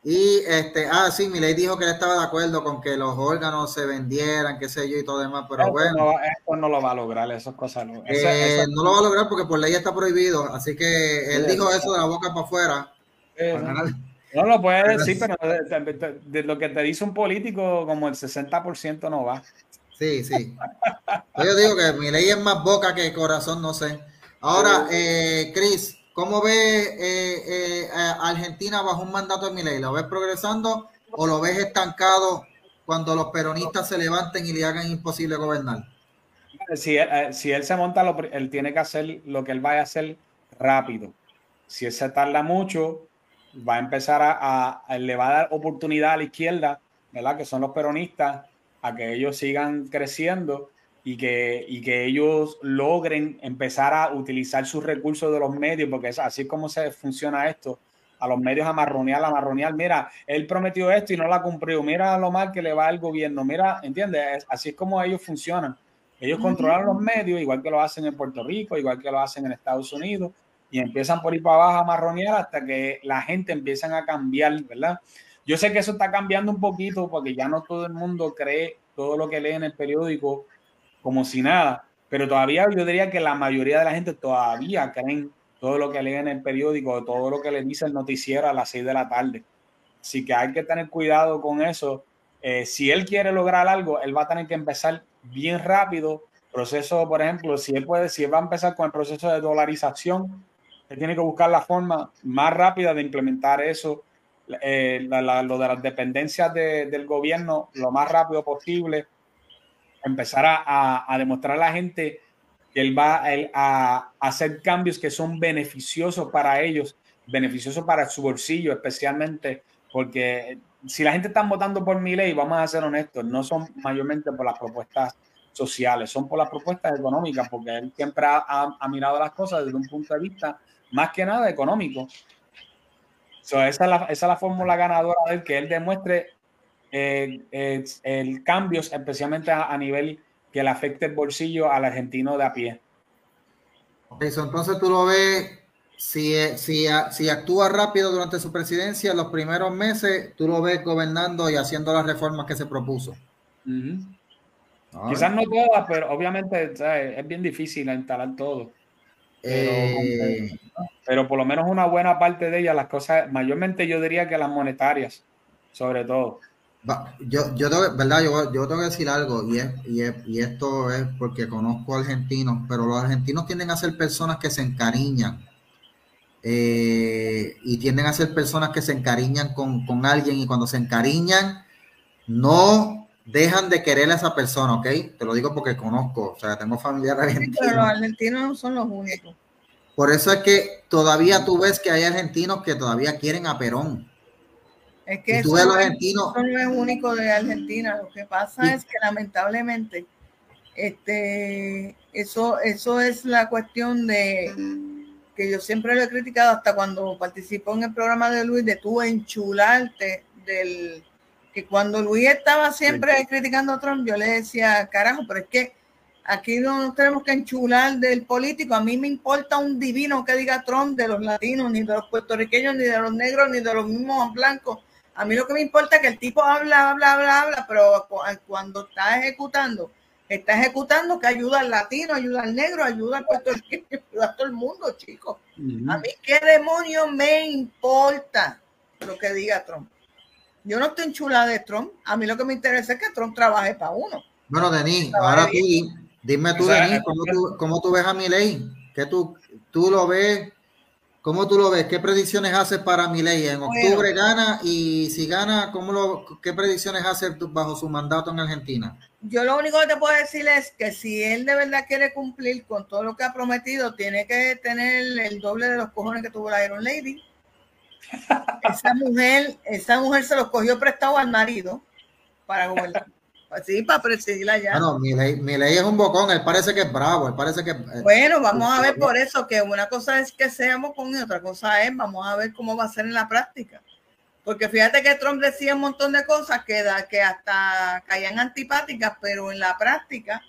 Y este, ah, sí, Milei dijo que él estaba de acuerdo con que los órganos se vendieran, qué sé yo, y todo demás, pero bueno. No, esto no lo va a lograr, esas cosas no. Eh, no lo va a lograr porque por ley está prohibido, así que él dijo eso de la boca para afuera. no lo puede decir, pero de, lo que te dice un político, como el 60% no va. Sí, sí. Yo digo que mi ley es más boca que corazón, no sé. Ahora, eh, Cris, ¿Cómo ves eh, eh, Argentina bajo un mandato de Milei? ¿Lo ves progresando o lo ves estancado cuando los peronistas se levanten y le hagan imposible gobernar? Si él, eh, si él se monta, él tiene que hacer lo que él vaya a hacer rápido. Si él se tarda mucho, va a empezar a, a, le va a dar oportunidad a la izquierda, ¿verdad? Que son los peronistas, a que ellos sigan creciendo y que, y que ellos logren empezar a utilizar sus recursos de los medios, porque es así como se funciona esto, a los medios a marronear, a marronear, mira, él prometió esto y no lo ha cumplido, mira lo mal que le va al gobierno, mira, ¿entiendes? Así es como ellos funcionan. Ellos controlan los medios, igual que lo hacen en Puerto Rico, igual que lo hacen en Estados Unidos, y empiezan por ir para abajo a marronear hasta que la gente empiezan a cambiar, ¿verdad? Yo sé que eso está cambiando un poquito porque ya no todo el mundo cree todo lo que lee en el periódico como si nada. Pero todavía yo diría que la mayoría de la gente todavía creen todo lo que leen en el periódico, todo lo que le dice el noticiero a las 6 de la tarde. Así que hay que tener cuidado con eso. Eh, si él quiere lograr algo, él va a tener que empezar bien rápido. Proceso, por ejemplo, si él puede, si va a empezar con el proceso de dolarización, él tiene que buscar la forma más rápida de implementar eso, eh, lo de las dependencias del gobierno lo más rápido posible empezar a, demostrar a la gente que él va a, hacer cambios que son beneficiosos para ellos, beneficiosos para su bolsillo especialmente, porque si la gente está votando por mi ley, vamos a ser honestos, no son mayormente por las propuestas sociales, son por las propuestas económicas, porque él siempre ha, mirado las cosas desde un punto de vista más que nada económico. la, esa es la fórmula ganadora de que él demuestre eh, el cambios, especialmente a, nivel que le afecte el bolsillo al argentino de a pie. Eso, entonces tú lo ves, si, si, si actúa rápido durante su presidencia, los primeros meses, tú lo ves gobernando y haciendo las reformas que se propuso. Quizás no todas, pero obviamente es bien difícil instalar todo. Eh, pero, por lo menos una buena parte de ellas, las cosas, mayormente yo diría que las monetarias, sobre todo. Yo, yo, tengo, ¿verdad? Yo, yo tengo que decir algo, y, es, y, y esto es porque conozco argentinos, pero los argentinos tienden a ser personas que se encariñan. Eh, y tienden a ser personas que se encariñan con, con, alguien y cuando se encariñan no dejan de querer a esa persona, ¿ok? Te lo digo porque conozco, o sea, tengo familiares argentinos. pero los argentinos no son los únicos. Por eso es que todavía tú ves que hay argentinos que todavía quieren a Perón. Es que eso, no es único de Argentina. Lo que pasa es que lamentablemente este, eso, eso es la cuestión de que yo siempre lo he criticado hasta cuando participó en el programa de Luis, de tú enchularte del que cuando Luis estaba siempre criticando a Trump, yo le decía, carajo, pero es que aquí no nos tenemos que enchular del político. A mí me importa un divino que diga Trump de los latinos, ni de los puertorriqueños, ni de los negros, ni de los mismos blancos a mí lo que me importa es que el tipo habla, habla, habla, habla, pero cuando está ejecutando, está ejecutando que ayuda al latino, ayuda al negro, ayuda al puertorriqueño, ayuda a todo el mundo, chicos. A mí qué demonio me importa lo que diga Trump. Yo no estoy enchulada de Trump. A mí lo que me interesa es que Trump trabaje para uno. Bueno, Denis, ahora tú, dime tú, Denis, ¿cómo tú, ¿cómo tú ves a mi ley? ¿Que tú, tú lo ves ¿Cómo tú lo ves? ¿Qué predicciones haces para ley? En octubre gana y si gana, ¿cómo lo, ¿qué predicciones hace bajo su mandato en Argentina? Yo lo único que te puedo decir es que si él de verdad quiere cumplir con todo lo que ha prometido, tiene que tener el doble de los cojones que tuvo la Iron Lady. Esa mujer, esa mujer se los cogió prestado al marido para gobernar. Sí, para presidirla ya. Bueno, mi ley, mi ley es un bocón, él parece que es bravo, él parece que... Eh, bueno, vamos a ver por eso, que una cosa es que seamos con y otra cosa es, vamos a ver cómo va a ser en la práctica. Porque fíjate que Trump decía un montón de cosas que, da, que hasta caían antipáticas, pero en la práctica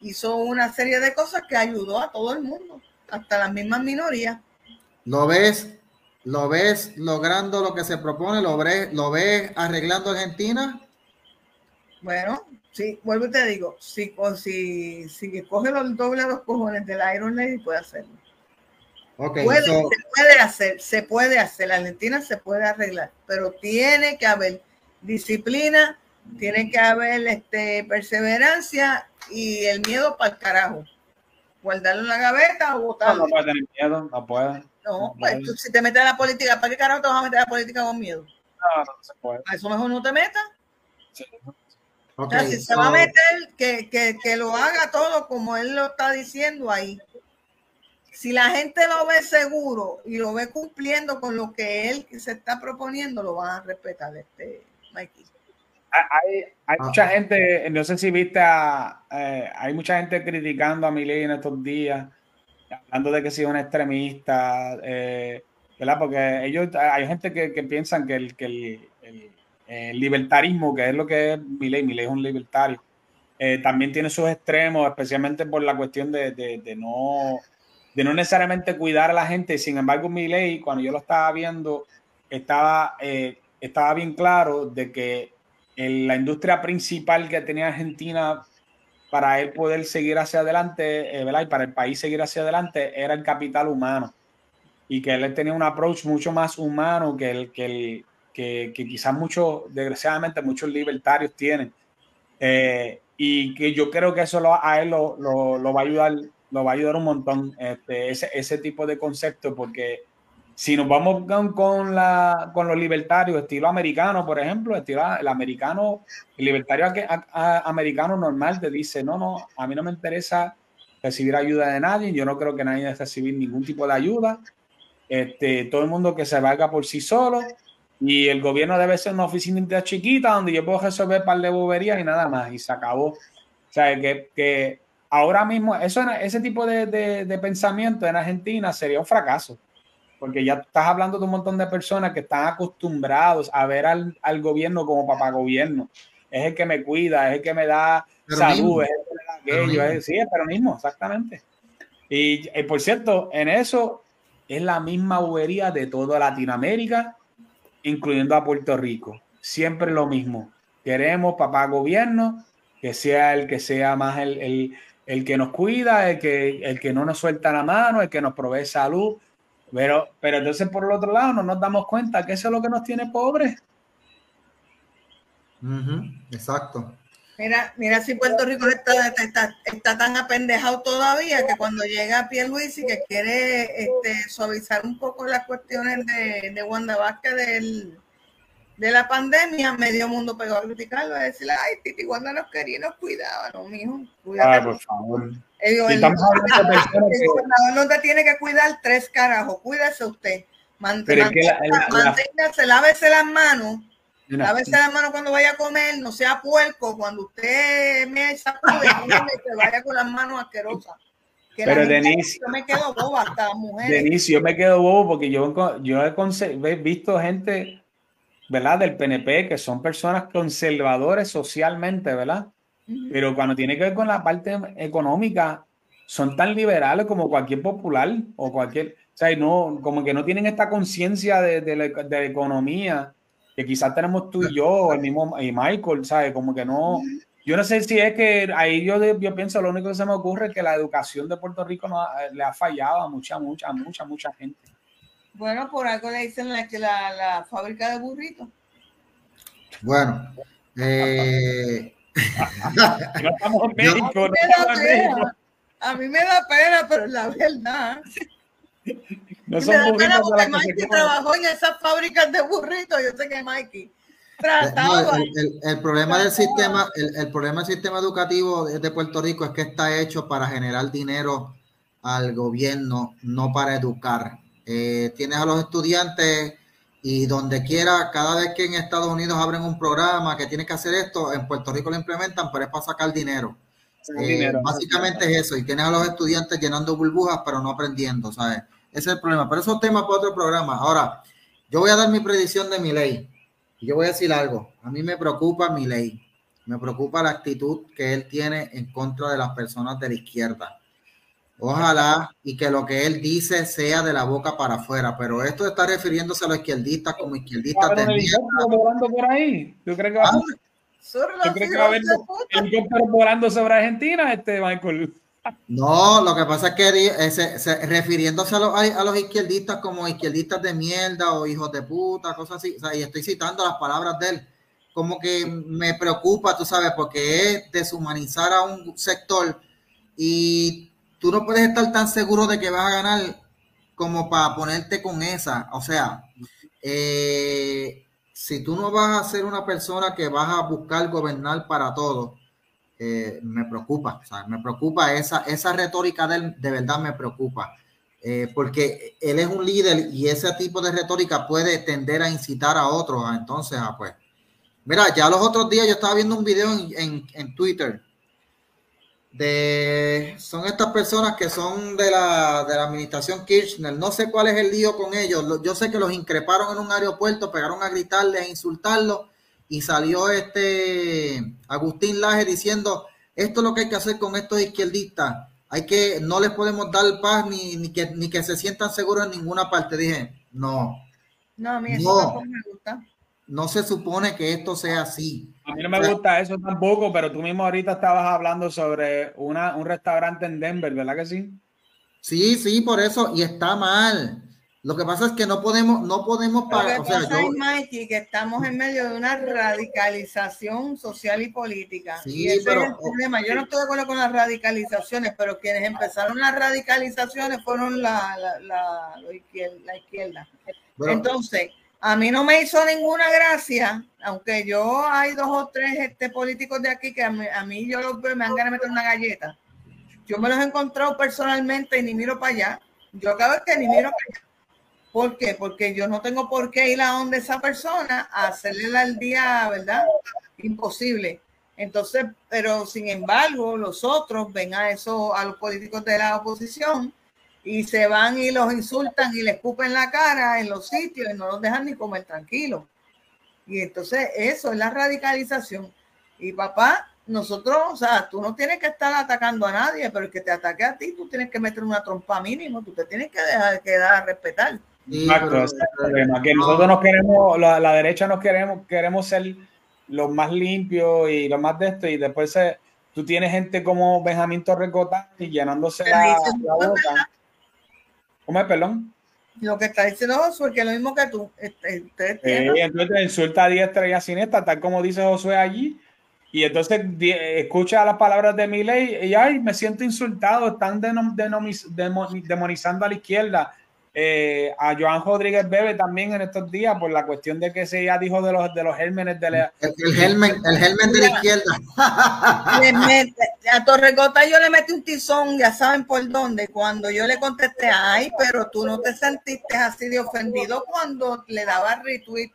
hizo una serie de cosas que ayudó a todo el mundo, hasta las mismas minorías. ¿Lo ves ¿Lo ves logrando lo que se propone? ¿Lo ves, lo ves arreglando Argentina? Bueno, sí, vuelvo y te digo, si, si, si coge los doble a los cojones del Iron Lady, puede hacerlo. Okay, se puede hacer, se puede hacer. La Argentina se puede arreglar, pero tiene que haber disciplina, tiene que haber este, perseverancia y el miedo para el carajo. Guardarlo en la gaveta o votarlo. No, no puede tener miedo, no puede. No, pues tú, si te metes en la política, ¿para qué carajo te vas a meter en la política con miedo? No, no se puede. A eso mejor no te metas. Sí. Si se va a meter, que, que, que lo haga todo como él lo está diciendo ahí si la gente lo ve seguro y lo ve cumpliendo con lo que él se está proponiendo, lo van a respetar, este Mikey. Hay, hay mucha gente, no sé si viste, eh, hay mucha gente criticando a Milei en estos días, hablando de que si es un extremista, eh, ¿verdad? Porque ellos, hay gente que, que piensan que, el, que el, el, libertarismo, que es lo que es Milei, Milei es un libertario, eh, también tiene sus extremos, especialmente por la cuestión de, de, no de no necesariamente cuidar a la gente. Sin embargo, mi ley, cuando yo lo estaba viendo, estaba, eh, estaba bien claro de que la industria principal que tenía Argentina para él poder seguir hacia adelante, eh, para el país seguir hacia adelante, era el capital humano. Y que él tenía un approach mucho más humano que el que, el, que, quizás muchos, desgraciadamente, muchos libertarios tienen. Eh, y que yo creo que eso a él lo, lo, lo va a ayudar nos va a ayudar un montón este, ese, tipo de concepto, porque si nos vamos con, los libertarios, estilo americano, por ejemplo, estilo el americano, libertario americano normal te dice, no, no, a mí no me interesa recibir ayuda de nadie, yo no creo que nadie debe recibir ningún tipo de ayuda, este, todo el mundo que se valga por sí solo, y el gobierno debe ser una oficina chiquita donde yo puedo resolver un par de boberías y nada más, y se acabó. O sea, que, que ahora mismo, eso, ese tipo de, pensamiento en Argentina sería un fracaso, porque ya estás hablando de un montón de personas que están acostumbrados a ver al, gobierno como papá gobierno. Es el que me cuida, es el que me da salud, es el que me da aquello, es, sí, es pero mismo, exactamente. Y, y, por cierto, en eso es la misma bobería de toda Latinoamérica, incluyendo a Puerto Rico. Siempre lo mismo. Queremos papá gobierno, que sea el que sea más el, el que nos cuida, el que, el que no nos suelta la mano, el que nos provee salud. Pero, pero entonces por el otro lado no nos damos cuenta que eso es lo que nos tiene pobres. Exacto. Mira, mira si Puerto Rico está, está, tan apendejado todavía que cuando llega Luis y que quiere este, suavizar un poco las cuestiones de, de Wanda Vázquez del, de la pandemia, medio mundo pegó a criticarlo, a decirle, ay, Titi Wanda nos quería y nos cuidaba, no, mijo, cuídate. Ah, por favor. El, el, gobernador no te tiene que cuidar tres carajos, cuídese usted. Manténgase, lávese las manos, lávese las manos cuando vaya a comer, no sea puerco, cuando usted me sacude, que vaya con las manos asquerosas. Pero Denise, yo me quedo boba hasta mujeres. Denise, yo me quedo bobo porque yo, yo he visto gente ¿verdad? Del PNP, que son personas conservadores socialmente, ¿verdad? Pero cuando tiene que ver con la parte económica, son tan liberales como cualquier popular o cualquier, o sea, no, como que no tienen esta conciencia de, de, la, economía que quizás tenemos tú y yo, el mismo y Michael, ¿sabes? Como que no, yo no sé si es que ahí yo, yo pienso, lo único que se me ocurre es que la educación de Puerto Rico no, le ha fallado a mucha, mucha, mucha, mucha gente. Bueno, por algo le dicen la, la, la fábrica de burritos. Bueno, eh... no estamos en México, no, estamos en México. A mí me da pena, pero la verdad. No son me da pena porque Mikey trabajó en esas fábricas de burritos. Yo sé que Mikey trataba. el, el, problema del sistema, el, el, problema del sistema educativo de Puerto Rico es que está hecho para generar dinero al gobierno, no para educar. Eh, tienes a los estudiantes y donde quiera, cada vez que en Estados Unidos abren un programa que tiene que hacer esto, en Puerto Rico lo implementan, pero es para sacar dinero. Eh, básicamente es eso, y tienes a los estudiantes llenando burbujas, pero no aprendiendo, ¿sabes? Ese es el problema. Pero eso es tema para otro programa. Ahora, yo voy a dar mi predicción de mi ley. Y yo voy a decir algo. A mí me preocupa mi ley. Me preocupa la actitud que él tiene en contra de las personas de la izquierda. Ojalá y que lo que él dice sea de la boca para afuera, pero esto está refiriéndose a los izquierdistas como izquierdistas de volando por ahí. ¿Tú crees que va, ¿tú crees que va a haber helicópteros volando sobre Argentina, este Michael? No, lo que pasa es que eh, refiriéndose a los, a los, izquierdistas como izquierdistas de mierda o hijos de puta, cosas así, o sea, y estoy citando las palabras de él, como que me preocupa, tú sabes, porque es deshumanizar a un sector y tú no puedes estar tan seguro de que vas a ganar como para ponerte con esa. O sea, eh, si tú no vas a ser una persona que vas a buscar gobernar para todo, eh, me preocupa. Me preocupa esa, esa retórica de él, de verdad me preocupa. Eh, porque él es un líder y ese tipo de retórica puede tender a incitar a otros. entonces, ah, pues. Mira, ya los otros días yo estaba viendo un video en, en Twitter de son estas personas que son de la, de la administración Kirchner. No sé cuál es el lío con ellos. Yo sé que los increparon en un aeropuerto, pegaron a gritarle, a insultarlo y salió este Agustín Laje diciendo esto es lo que hay que hacer con estos izquierdistas. Hay que, no les podemos dar paz ni, ni, que, ni que se sientan seguros en ninguna parte. Dije, no. No, a mí eso no me gusta no se supone que esto sea así. A mí no me gusta eso tampoco, pero tú mismo ahorita estabas hablando sobre una, un restaurante en Denver, ¿verdad que sí? Sí, sí, por eso, y está mal. Lo que pasa es que no podemos, no podemos pagar. O sea, yo... Mikey, que estamos en medio de una radicalización social y política. Sí, y pero, es el problema. Yo no estoy de acuerdo con las radicalizaciones, pero quienes empezaron las radicalizaciones fueron la, la, la, la izquierda. Entonces, a mí no me hizo ninguna gracia, aunque yo hay dos o tres este, políticos de aquí que a mí, yo los veo me han ganas de meter una galleta. Yo me los he encontrado personalmente y ni miro para allá. Yo cada vez que ni miro para allá. ¿Por qué? Porque yo no tengo por qué ir a donde esa persona a hacerle el día, ¿verdad? Imposible. Entonces, pero sin embargo, los otros ven a eso, a los políticos de la oposición, y se van y los insultan y les escupen la cara en los sitios y no los dejan ni comer tranquilo. Y entonces eso es la radicalización. Y papá, nosotros, o sea, tú no tienes que estar atacando a nadie, pero el que te ataque a ti, tú tienes que meter una trompa mínimo, tú te tienes que dejar que dar a respetar. Exacto, es el problema, que nosotros nos queremos, la, la, derecha nos queremos, queremos ser los más limpios y los más de esto, y después tú tienes gente como Benjamín Torrecota y llenándose la, la boca ¿Cómo es, perdón? Lo que está diciendo Josué, que es lo mismo que tú. Este, eh, entonces insulta a diestra y a siniestra, tal como dice Josué allí. Y entonces escucha las palabras de mi ley y ay, me siento insultado, están demonizando a la izquierda. Eh, a Joan Rodríguez Bebe también en estos días por la cuestión de que se ya dijo de los de los gérmenes de la el, germen, el germen de la izquierda a Torregota yo le metí un tizón ya saben por dónde cuando yo le contesté ay pero tú no te sentiste así de ofendido cuando le daba retweet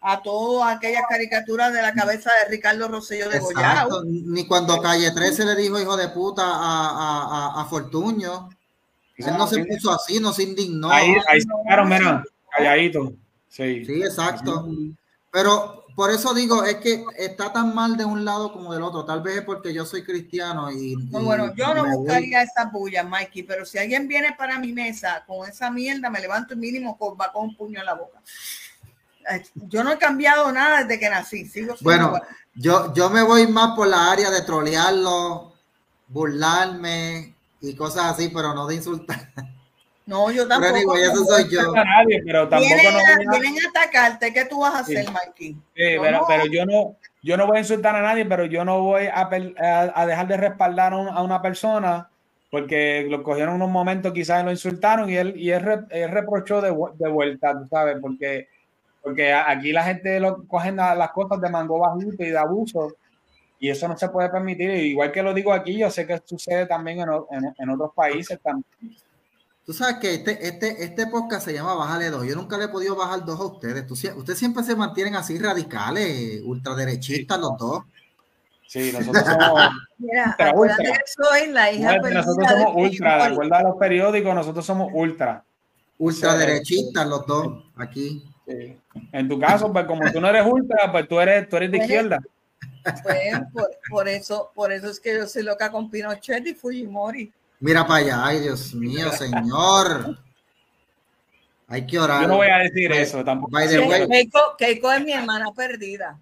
a todas aquellas caricaturas de la cabeza de Ricardo Rosselló de Goyao. Ni cuando Calle 13 le dijo hijo de puta a, a, a Fortuño. Él no se puso así, no se indignó. Ahí, ahí sacaron, mira, calladito. Sí. sí, exacto. Pero por eso digo, es que está tan mal de un lado como del otro. Tal vez es porque yo soy cristiano y. bueno, yo no buscaría esa bulla, Mikey, pero si alguien viene para mi mesa con esa mierda, me levanto el mínimo con, va con un puño en la boca. Yo no he cambiado nada desde que nací. Sigo bueno, yo, yo me voy más por la área de trolearlo, burlarme, y cosas así, pero no de insultar. No, yo tampoco. Pero eso soy yo. nadie, pero tampoco vienen, a, vienen a atacarte, ¿qué tú vas a hacer, Mikey? Sí, pero, pero, yo no, yo no voy a insultar a nadie, pero yo no voy a, a, dejar de respaldar a una persona porque lo cogieron unos momentos, quizás lo insultaron y él, y él, reprochó de, de, vuelta, tú sabes, porque, porque aquí la gente lo cogen las cosas de mango bajito y de abuso y eso no se puede permitir. Igual que lo digo aquí, yo sé que sucede también en, en, otros países también. Tú sabes que este, este, este podcast se llama Bájale dos. Yo nunca le he podido bajar dos a ustedes. ustedes siempre se mantienen así radicales, ultraderechistas los dos. Sí, nosotros somos Mira, ultra, Que soy la hija Nosotros somos ultra, de acuerdo a los periódicos, nosotros somos ultra. Ultraderechistas los dos, aquí. En tu caso, pues como tú no eres ultra, pues tú eres, tú eres de izquierda. Pues, por, eso, por eso es que yo soy loca con Pinochet y Fujimori. Mira para allá, ay Dios mío, señor. Hay que orar. Yo no voy a decir eso tampoco. Keiko, Keiko, es mi hermana perdida.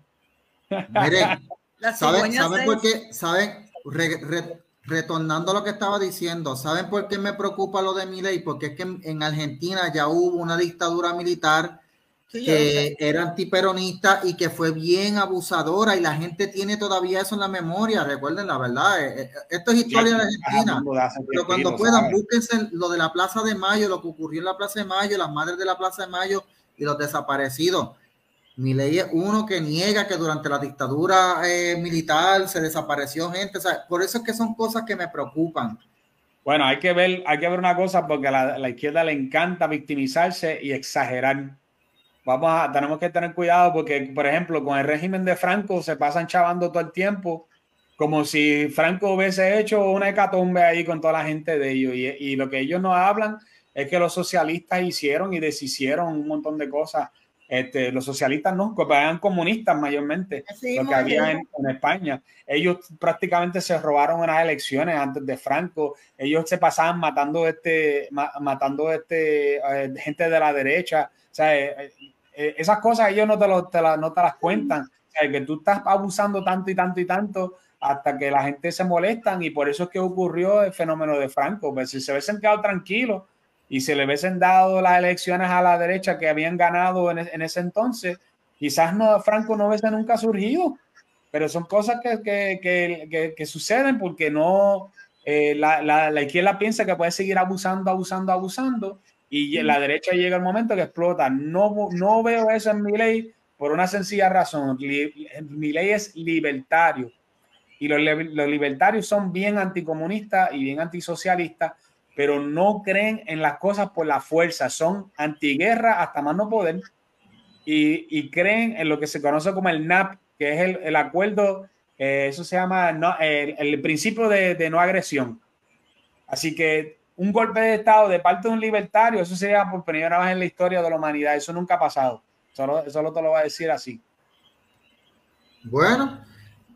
Miren, ¿saben, ¿saben por qué? ¿Saben? retornando a lo que estaba diciendo, ¿saben por qué me preocupa lo de mi ley? Porque es que en Argentina ya hubo una dictadura militar que era antiperonista y que fue bien abusadora y la gente tiene todavía eso en la memoria, recuerden la verdad, eh, eh, esto es historia de Argentina, pero cuando puedan búsquense lo de la Plaza de Mayo, lo que ocurrió en la Plaza de Mayo, las madres de la Plaza de Mayo y los desaparecidos. Mi ley es uno que niega que durante la dictadura eh, militar se desapareció gente, por eso es que son cosas que me preocupan. Bueno, hay que ver, hay que ver una cosa porque a la izquierda le encanta victimizarse y exagerar vamos a, tenemos que tener cuidado porque, por ejemplo, con el régimen de Franco se pasan chavando todo el tiempo, como si Franco hubiese hecho una hecatombe ahí con toda la gente de ellos. Y, y lo que ellos no hablan es que los socialistas hicieron y deshicieron un montón de cosas. Este, los socialistas no, eran comunistas mayormente, lo que había en, España. Ellos prácticamente se robaron unas elecciones antes de Franco. Ellos se pasaban matando este, matando este eh, gente de la derecha. O sea, eh, eh, esas cosas ellos no te, lo, te no te las cuentan. O que tú estás abusando tanto y tanto y tanto hasta que la gente se molestan y por eso es que ocurrió el fenómeno de Franco. Pues si se hubiesen quedado tranquilos y se le hubiesen dado las elecciones a la derecha que habían ganado en, en ese entonces, quizás no, Franco no hubiese nunca surgido. Pero son cosas que, que, que, que suceden porque no, eh, la, la, la, izquierda piensa que puede seguir abusando, abusando, abusando y la derecha llega el momento que explota. No, no veo eso en mi ley por una sencilla razón. Mi ley es libertario y los, los libertarios son bien anticomunistas y bien antisocialistas, pero no creen en las cosas por la fuerza, son antiguerra hasta más no poder y, y creen en lo que se conoce como el NAP, que es el, el acuerdo, eh, eso se llama no, el, el, principio de, de no agresión. Así que un golpe de Estado de parte de un libertario, eso sería por primera vez en la historia de la humanidad. Eso nunca ha pasado. Solo, solo te lo voy a decir así. Bueno,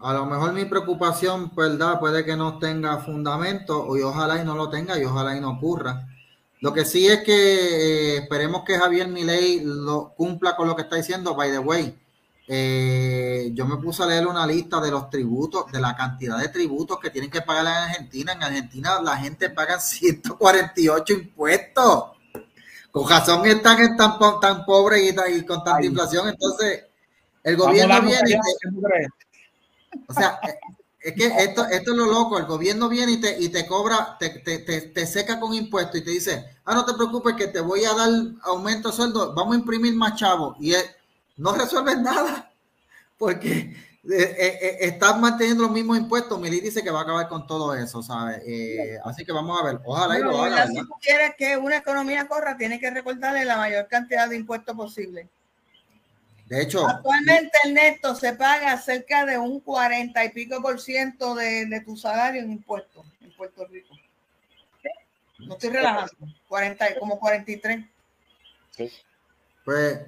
a lo mejor mi preocupación, ¿verdad? Puede que no tenga fundamento y ojalá y no lo tenga y ojalá y no ocurra. Lo que sí es que eh, esperemos que Javier Milei lo cumpla con lo que está diciendo. By the way, eh, yo me puse a leer una lista de los tributos, de la cantidad de tributos que tienen que pagar en Argentina. En Argentina la gente paga 148 impuestos. Con razón están tan, tan pobres y, con tanta inflación. Entonces, el gobierno viene y te, O sea, es que esto, esto es lo loco. El gobierno viene y te, y te cobra, te, te, te, seca con impuestos y te dice, ah, no te preocupes que te voy a dar aumento de sueldo, vamos a imprimir más chavos. Y es, no resuelven nada porque eh, eh, eh, están manteniendo los mismos impuestos. Mili dice que va a acabar con todo eso, ¿sabes? así que vamos a ver. Ojalá y lo haga. Si tú quieres que una economía corra, tiene que recortarle la mayor cantidad de impuestos posible. De hecho, actualmente el neto se paga cerca de un 40 y pico por ciento de, tu salario en impuestos en Puerto Rico. No estoy relajando, 40, como 43. Pues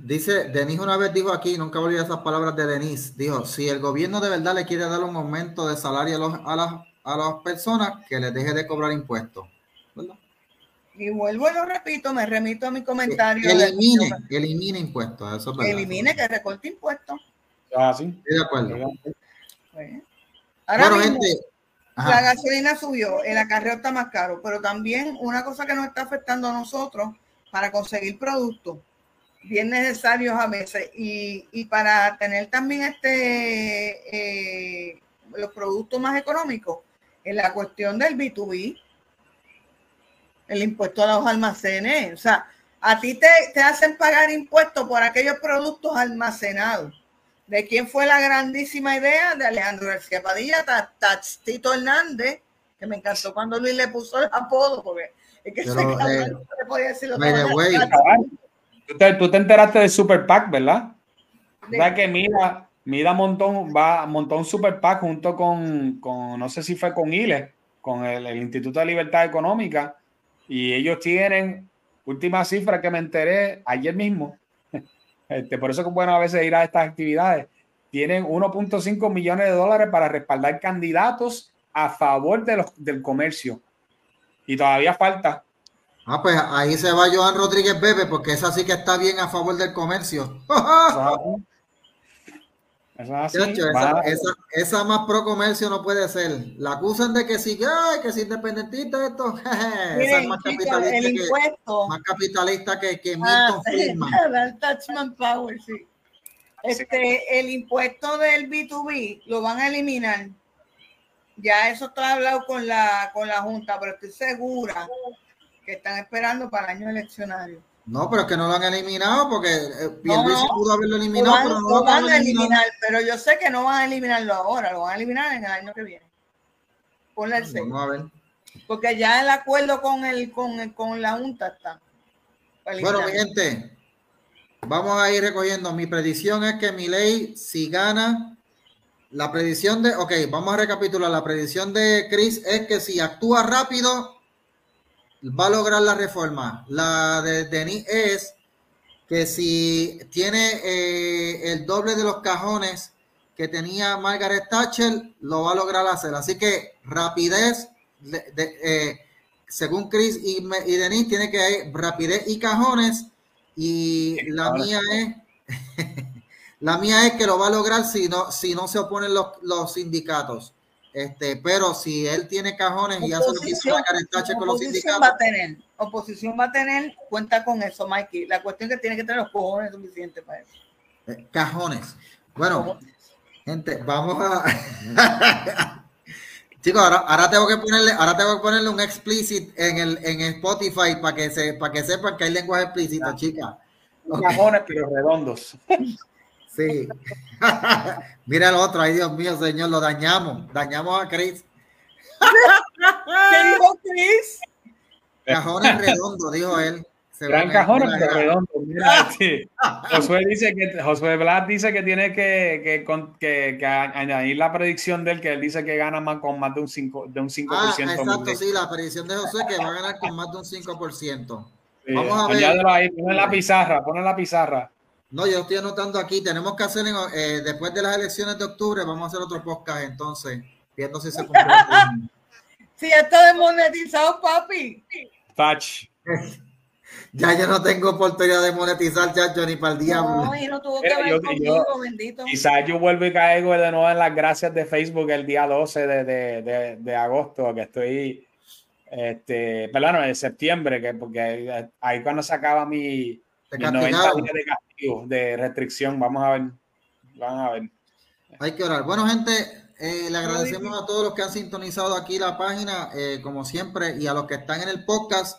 Dice, Denis una vez dijo aquí, nunca olvidé esas palabras de Denis, dijo, si el gobierno de verdad le quiere dar un aumento de salario a, las, a las personas, que les deje de cobrar impuestos. Y vuelvo y lo repito, me remito a mi comentario. Elimine, elimine impuestos. Eso elimine, que recorte impuestos. Ah, sí. Estoy de acuerdo. ahora mismo, la gasolina subió, el acarreo está más caro, pero también una cosa que nos está afectando a nosotros para conseguir productos bien necesarios a veces y, y para tener también este eh, los productos más económicos en la cuestión del B2B, el impuesto a los almacenes, o sea, a ti te, te hacen pagar impuestos por aquellos productos almacenados. ¿De quién fue la grandísima idea? De Alejandro García Padilla, Tito Hernández, que me encantó cuando Luis le puso el apodo, porque es que se, eh, se podía decirlo. Tú te, tú te enteraste de Super PAC, ¿verdad? ¿Verdad que Mida, Mida montó, va, montó un Super PAC junto con, con, no sé si fue con ILE, con el, el, Instituto de Libertad Económica, y ellos tienen, última cifra que me enteré ayer mismo, este, por eso es bueno a veces ir a estas actividades, tienen 1.5 millones de dólares para respaldar candidatos a favor de los, del comercio. Y todavía falta. Ah, pues ahí se va Joan Rodríguez Bebe, porque esa sí que está bien a favor del comercio. esa, más pro comercio no puede ser. La acusan de que sí, que es independentista esto. esa es más capitalista, el que, más capitalista que, que ah, Milton ah, Power, sí. Este, el impuesto del B2B lo van a eliminar. Ya eso está hablado con la, con la Junta, pero estoy segura que están esperando para el año eleccionario. No, pero es que no lo han eliminado porque eh, pudo haberlo eliminado, pero no lo, van a eliminar. Pero yo sé que no van a eliminarlo ahora, lo van a eliminar en el año que viene. Ponle el Vamos a ver. Porque ya el acuerdo con el con, con la Junta está. Bueno, mi gente, vamos a ir recogiendo. Mi predicción es que mi ley, si gana, la predicción de, ok, vamos a recapitular. La predicción de Chris es que si actúa rápido, va a lograr la reforma. La de Denis es que si tiene eh, el doble de los cajones que tenía Margaret Thatcher, lo va a lograr hacer. Así que rapidez, eh, según Chris y, y Denis, tiene que haber rapidez y cajones. Y la mía es, la mía es que lo va a lograr si no, si no se oponen los, los sindicatos. Este, pero si él tiene cajones y hace lo que hizo con los sindicatos. Va a tener, oposición va a tener, cuenta con eso, Mikey. La cuestión es que tiene que tener los cojones suficientes para eso. Eh, cajones. Bueno, gente, vamos a. Chicos, ahora, tengo que ponerle, ahora tengo que ponerle un explicit en el en Spotify para que se, para que sepan que hay lenguaje explícito, chicas. Cajones, pero redondos. Sí. Mira el otro, ay Dios mío, señor, lo dañamos. Dañamos a Chris. ¿Qué dijo Chris? Cajones redondos, dijo él. Gran cajones redondos. Mira, Josué dice que Josué Blas dice que tiene que, que, que, añadir la predicción de él, que él dice que gana más con más de un 5%. De un 5% ah, exacto, sí, la predicción de Josué que va a ganar con más de un 5%. Vamos a ver. Ahí, pon la pizarra, pon la pizarra. No, yo estoy anotando aquí. Tenemos que hacer, eh, después de las elecciones de octubre, vamos a hacer otro podcast entonces, viendo si se cumple. si está desmonetizado, papi. Touch. ya yo no tengo oportunidad de monetizar, chacho, ni para el diablo. No, y no tuvo que ver conmigo, bendito. Quizás yo vuelvo y caigo de nuevo en las gracias de Facebook el día 12 de, de, de, agosto, que estoy, este, perdón, de septiembre, que porque ahí cuando se acaba mi, mi 90 días de de restricción. Vamos a ver. Vamos a ver. Hay que orar. Bueno, gente, eh, le agradecemos a todos los que han sintonizado aquí la página, eh, como siempre, y a los que están en el podcast.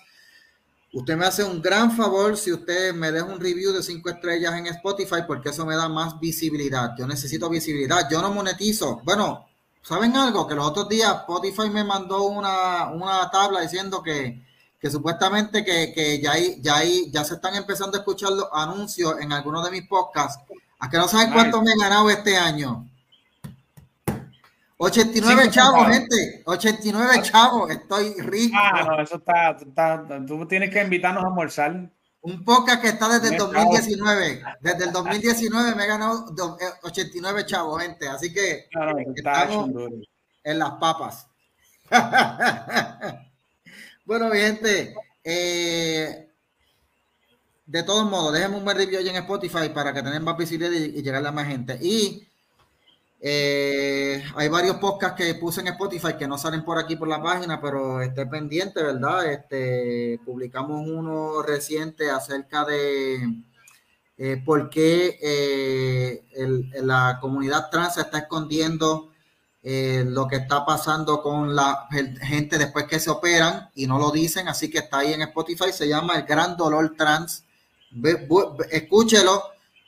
Usted me hace un gran favor si usted me deja un review de cinco estrellas en Spotify, porque eso me da más visibilidad. Yo necesito visibilidad. Yo no monetizo. Bueno, ¿saben algo? Que los otros días Spotify me mandó una, una tabla diciendo que que supuestamente que, que ya, hay, ya, hay, ya se están empezando a escuchar los anuncios en algunos de mis podcasts. ¿A que no saben cuánto me he ganado este año? 89 chavos, gente. 89 chavos. Estoy rico. Ah, no, eso está, Tú tienes que invitarnos a almorzar. Un podcast que está desde el 2019. Desde el 2019 me he ganado 89 eh, chavos, gente. Así que estamos en las papas. Bueno, mi gente, eh, de todos modos, déjenme un buen review en Spotify para que tengan más visibilidad y, llegar a más gente. Y eh, hay varios podcasts que puse en Spotify que no salen por aquí por la página, pero esté pendiente, ¿verdad? Este, publicamos uno reciente acerca de eh, por qué la comunidad trans está escondiendo eh, lo que está pasando con la gente después que se operan y no lo dicen, así que está ahí en Spotify, se llama El Gran Dolor Trans. escúchelo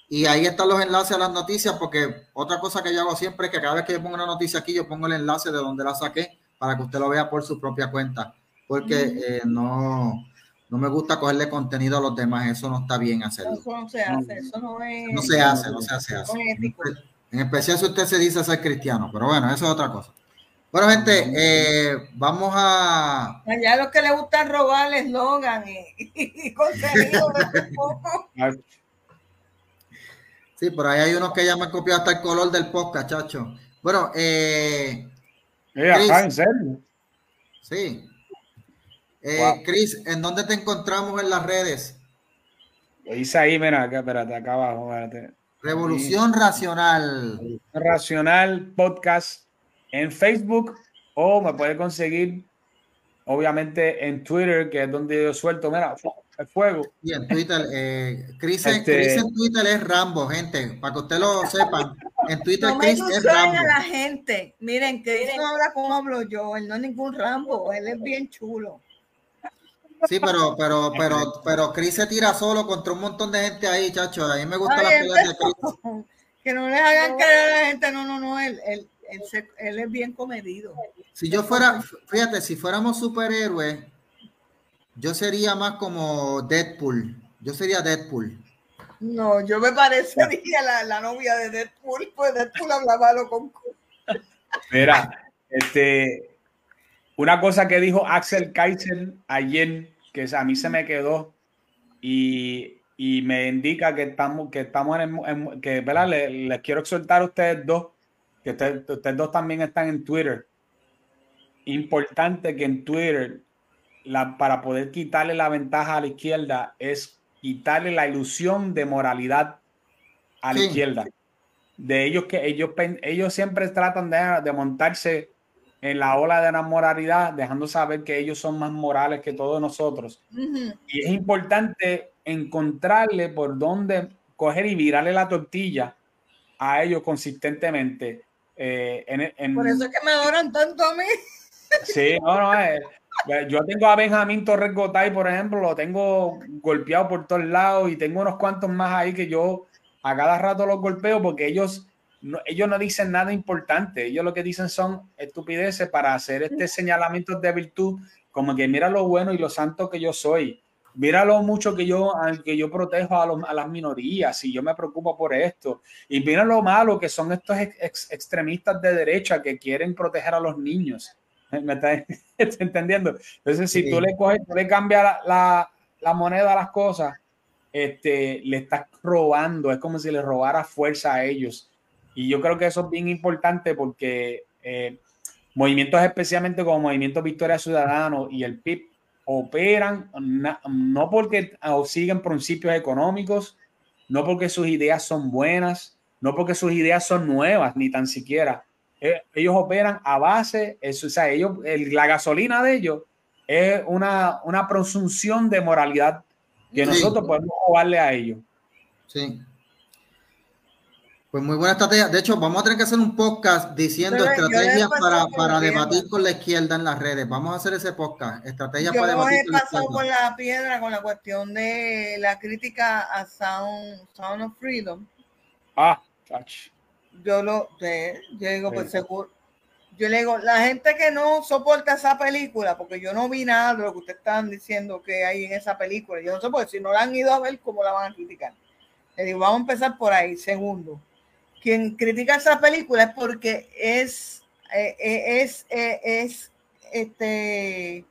y ahí están los enlaces a las noticias, porque otra cosa que yo hago siempre es que cada vez que yo pongo una noticia aquí, yo pongo el enlace de donde la saqué para que usted lo vea por su propia cuenta, porque eh, no, no me gusta cogerle contenido a los demás, eso no está bien hacerlo. Eso no se hace, eso no es... No se hace, no se hace. En especial si usted se dice ser cristiano, pero bueno, eso es otra cosa. Bueno, gente, eh, vamos a. Allá a los que les gusta robar el eslogan y, y, contenido poco. Sí, por ahí hay unos que ya me han copiado hasta el color del podcast, chacho. Bueno, eh, ¿En serio? Sí. Eh, Chris, ¿en dónde te encontramos en las redes? Lo hice ahí, mira, acá, espérate, acá abajo. Revolución Racional. Racional Podcast en Facebook o me puede conseguir, obviamente, en Twitter, que es donde yo suelto, mira, el fuego. Y en Twitter, eh, Chris, este... en Twitter es Rambo, gente, para que ustedes lo sepan. En Twitter no Chris es Rambo. a la gente. Miren, Chris no habla como hablo yo, él no es ningún Rambo, él es bien chulo. Sí, pero, pero, pero, pero Chris se tira solo contra un montón de gente ahí, chacho. A mí me gusta la pelea de Chris. Que no les hagan caer a la gente, no, no, no, él, él, él, es bien comedido. Si yo fuera, fíjate, si fuéramos superhéroes, yo sería más como Deadpool. Yo sería Deadpool. No, yo me parecería la, la novia de Deadpool, pues Deadpool hablaba lo con. Mira, este, una cosa que dijo Axel Kaiser ayer, que a mí se me quedó y, me indica que estamos, que estamos en, que ¿verdad? Les, quiero exhortar a ustedes dos, que ustedes, dos también están en Twitter. Importante que en Twitter, la, para poder quitarle la ventaja a la izquierda, es quitarle la ilusión de moralidad a la izquierda. De ellos que ellos, ellos siempre tratan de, de montarse en la ola de la moralidad, dejando saber que ellos son más morales que todos nosotros. Y es importante encontrarle por dónde coger y virarle la tortilla a ellos consistentemente. Eh, en, por eso es que me adoran tanto a mí. Sí, no, no, eh, yo tengo a Benjamín Torres Gotay, por ejemplo, lo tengo golpeado por todos lados y tengo unos cuantos más ahí que yo a cada rato los golpeo porque ellos ellos no dicen nada importante, ellos lo que dicen son estupideces para hacer este señalamiento de virtud, como que mira lo bueno y lo santo que yo soy, mira lo mucho que yo, que yo protejo a, las minorías y yo me preocupo por esto, y mira lo malo que son estos extremistas de derecha que quieren proteger a los niños. ¿Me estás entendiendo? Entonces, si tú le coges, tú le cambias la, la moneda a las cosas, este, le estás robando, es como si le robara fuerza a ellos. Y yo creo que eso es bien importante porque eh, movimientos especialmente como Movimiento Victoria Ciudadano y el PIB operan no porque siguen principios económicos, no porque sus ideas son buenas, no porque sus ideas son nuevas, ni tan siquiera. Eh, ellos operan a base, eso, o sea, ellos, la gasolina de ellos es una, una presunción de moralidad que nosotros podemos jugarle a ellos. Sí. Pues muy buena estrategia. De hecho, vamos a tener que hacer un podcast diciendo estrategias para, para debatir con la izquierda en las redes. Vamos a hacer ese podcast, estrategias para debatir con la izquierda. con la piedra con la cuestión de la crítica a Sound, Sound of Freedom. Ah, touch. Yo lo, yo digo, pues seguro. Yo le digo, la gente que no soporta esa película, porque yo no vi nada de lo que ustedes están diciendo que hay en esa película. Yo no sé, porque si no la han ido a ver, ¿cómo la van a criticar? Le digo, vamos a empezar por ahí. Segundo, quien critica esa película es porque es, eh, eh, es, eh, es, este,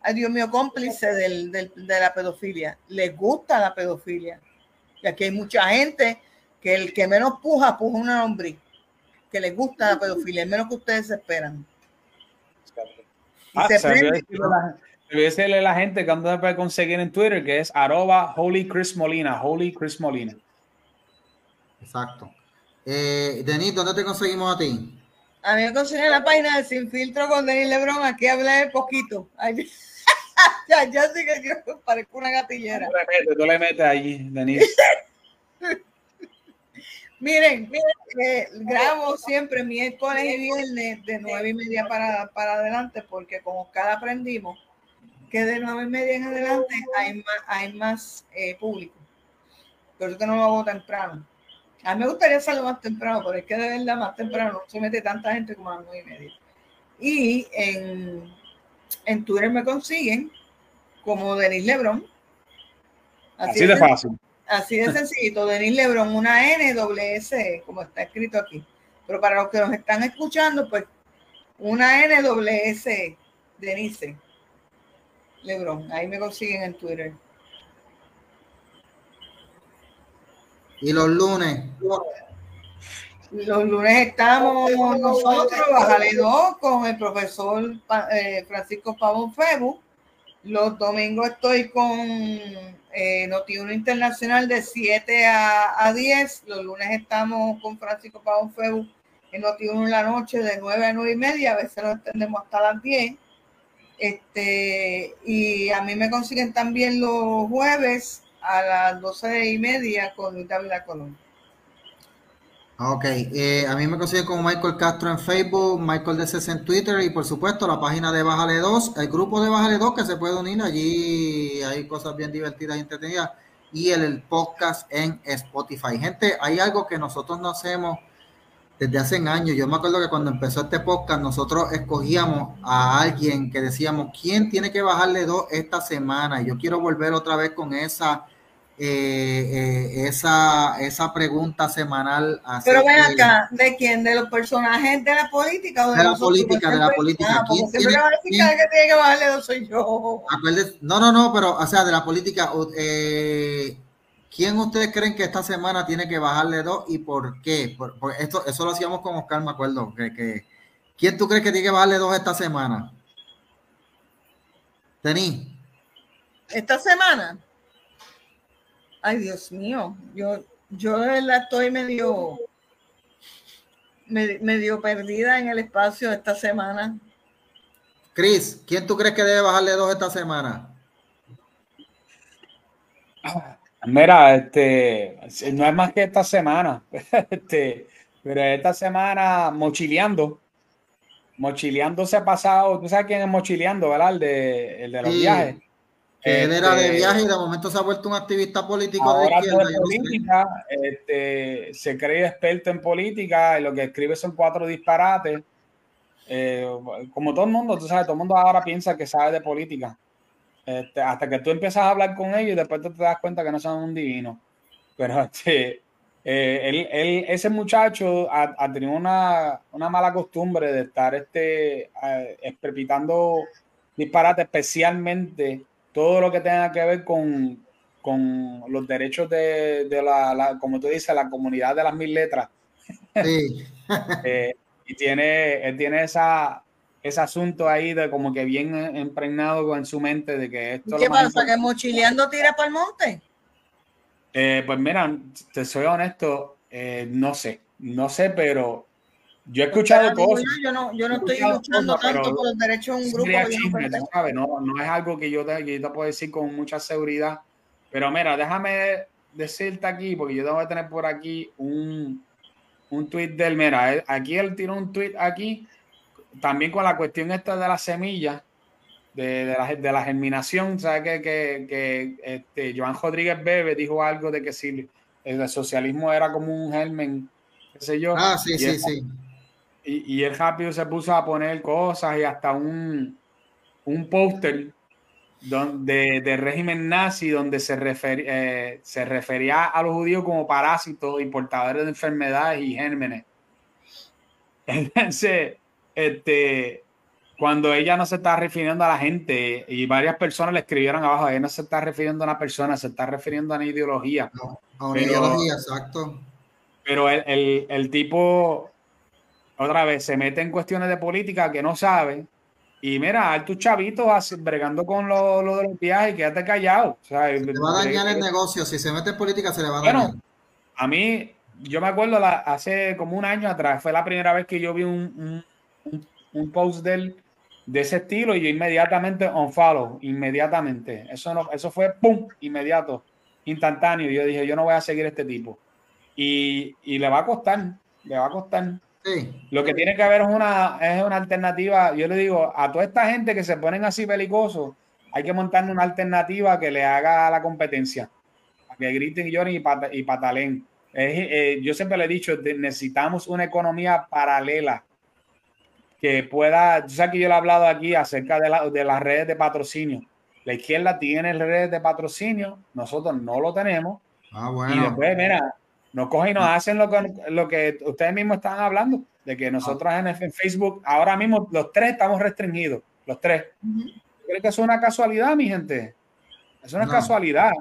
ay Dios mío, cómplice del, del, de la pedofilia. Le gusta la pedofilia. Y aquí hay mucha gente que el que menos puja, puja una lombriz. Que le gusta la pedofilia, es menos que ustedes esperan. Ah, voy a decirle a la gente que anda puede conseguir en Twitter, que es arroba Holy Chris Molina, Holy Chris Molina. Exacto. Eh, Denis, ¿dónde te conseguimos a ti? A mí me consiguen la página de Sin Filtro con Denis Lebron. Aquí hablé poquito. ya, ya sí que yo parezco una gatillera. Tú le metes, allí, Denis. miren, miren, grabo siempre miércoles y viernes de nueve y media para, para adelante, porque con Oscar aprendimos que de nueve y media en adelante hay más, hay más eh, público. Pero que no lo hago temprano. A mí me gustaría hacerlo más temprano, pero es que de verdad más temprano no se mete tanta gente como a las nueve y media. Y en, en Twitter me consiguen como Denis Lebron. Así, de, fácil. Así de sencillito, Denis Lebron, una N, doble S, como está escrito aquí. Pero para los que nos están escuchando, pues una N, doble S, Denise Lebron. Ahí me consiguen en Twitter. Y los lunes. Los lunes estamos nosotros, Bájale dos, con el profesor eh, Francisco Pavón Febu. Los domingos estoy con eh, Notiuno Internacional de 7 a, a, 10. Los lunes estamos con Francisco Pavón Febu en Notiuno en la noche de 9 a 9 y media. A veces nos extendemos hasta las 10. Este, y a mí me consiguen también los jueves a las 12 y media con Luis David Colón. Ok, eh, a mí me consiguen como Michael Castro en Facebook, Michael DCS en Twitter y por supuesto la página de Bájale 2, el grupo de Bájale 2 que se puede unir, allí hay cosas bien divertidas y entretenidas y el, podcast en Spotify. Gente, hay algo que nosotros no hacemos desde hace años. Yo me acuerdo que cuando empezó este podcast nosotros escogíamos a alguien que decíamos, ¿quién tiene que bajarle dos esta semana? Y yo quiero volver otra vez con esa eh, eh, esa, esa pregunta semanal. Pero ven acá, ¿de quién? ¿De los personajes de la política o de, la política? De la política. ¿Quién tiene, que tiene que bajarle dos soy yo. No, no, no, pero, o sea, de la política, eh, ¿quién ustedes creen que esta semana tiene que bajarle dos y por qué? Por, esto, eso lo hacíamos con Oscar, me acuerdo. Que, que, ¿Quién tú crees que tiene que bajarle dos esta semana? Tení. ¿Esta semana? Ay, Dios mío, yo, yo verdad estoy medio, medio perdida en el espacio esta semana. Cris, ¿quién tú crees que debe bajarle dos esta semana? Mira, este, no es más que esta semana, este, pero esta semana mochileando, mochileando se ha pasado, tú sabes quién es mochileando, ¿verdad? El de, el de los viajes él era de este, viaje y de momento se ha vuelto un activista político de izquierda. este, se cree experto en política y lo que escribe son cuatro disparates. Eh, como todo el mundo, tú sabes, todo el mundo ahora piensa que sabe de política. Este, hasta que tú empiezas a hablar con ellos y después te das cuenta que no son un divino. Pero este, eh, él, él, ese muchacho ha, ha tenido una, una, mala costumbre de estar este, uh, disparates, especialmente todo lo que tenga que ver con, con los derechos de, de la, como tú dices, la comunidad de las mil letras. Sí. Eh, y tiene, él tiene esa, ese asunto ahí de como que bien impregnado en su mente de que esto... ¿Qué pasa? ¿Que mochileando tira para el monte? Eh, pues mira, te soy honesto, eh, no sé, no sé, pero yo he escuchado cosas. Yo no, yo no estoy luchando tanto por los derechos de un grupo. no, no, es algo que yo, te, que yo te puedo decir con mucha seguridad. Pero mira, déjame decirte aquí, porque yo tengo que tener por aquí un, un tweet del. Mira, aquí él tiró un tweet aquí, también con la cuestión esta de la semilla, de, de, la, de la germinación. ¿Sabes que, que, que este, Joan Rodríguez Bebe dijo algo de que si el socialismo era como un germen, qué sé yo? Ah, sí, sí, sí y, el rápido se puso a poner cosas y hasta un, un póster de, de, régimen nazi donde se, eh, se refería a los judíos como parásitos y portadores de enfermedades y gérmenes. Entonces, este, cuando ella no se está refiriendo a la gente y varias personas le escribieron abajo, ella no se está refiriendo a una persona, se está refiriendo a una ideología. a una ideología, exacto. Pero el, el, el tipo otra vez se mete en cuestiones de política que no sabe. Y mira, a tus chavitos bregando con lo, lo, de los viajes, quédate callado. se le va a dañar el negocio. Si se mete en política, se le va a dañar. a mí, yo me acuerdo hace como un año atrás, fue la primera vez que yo vi un, un, post de él de ese estilo y yo inmediatamente on follow, inmediatamente. Eso, no, eso fue pum, inmediato, instantáneo. Yo dije, yo no voy a seguir este tipo. Y, y le va a costar, le va a costar. Lo que tiene que haber es una, es una alternativa. Yo le digo a toda esta gente que se ponen así belicosos, hay que montar una alternativa que le haga la competencia. Que griten y lloren y, patalen. Eh, yo siempre le he dicho, necesitamos una economía paralela que pueda, yo sé que yo le he hablado aquí acerca de, de las redes de patrocinio. La izquierda tiene redes de patrocinio, nosotros no lo tenemos. Ah, bueno. Y después, mira, nos cogen y nos hacen lo que, lo que ustedes mismos están hablando, de que nosotros en, Facebook, ahora mismo los tres estamos restringidos, los tres. ¿Creen que es una casualidad, mi gente? Es una casualidad.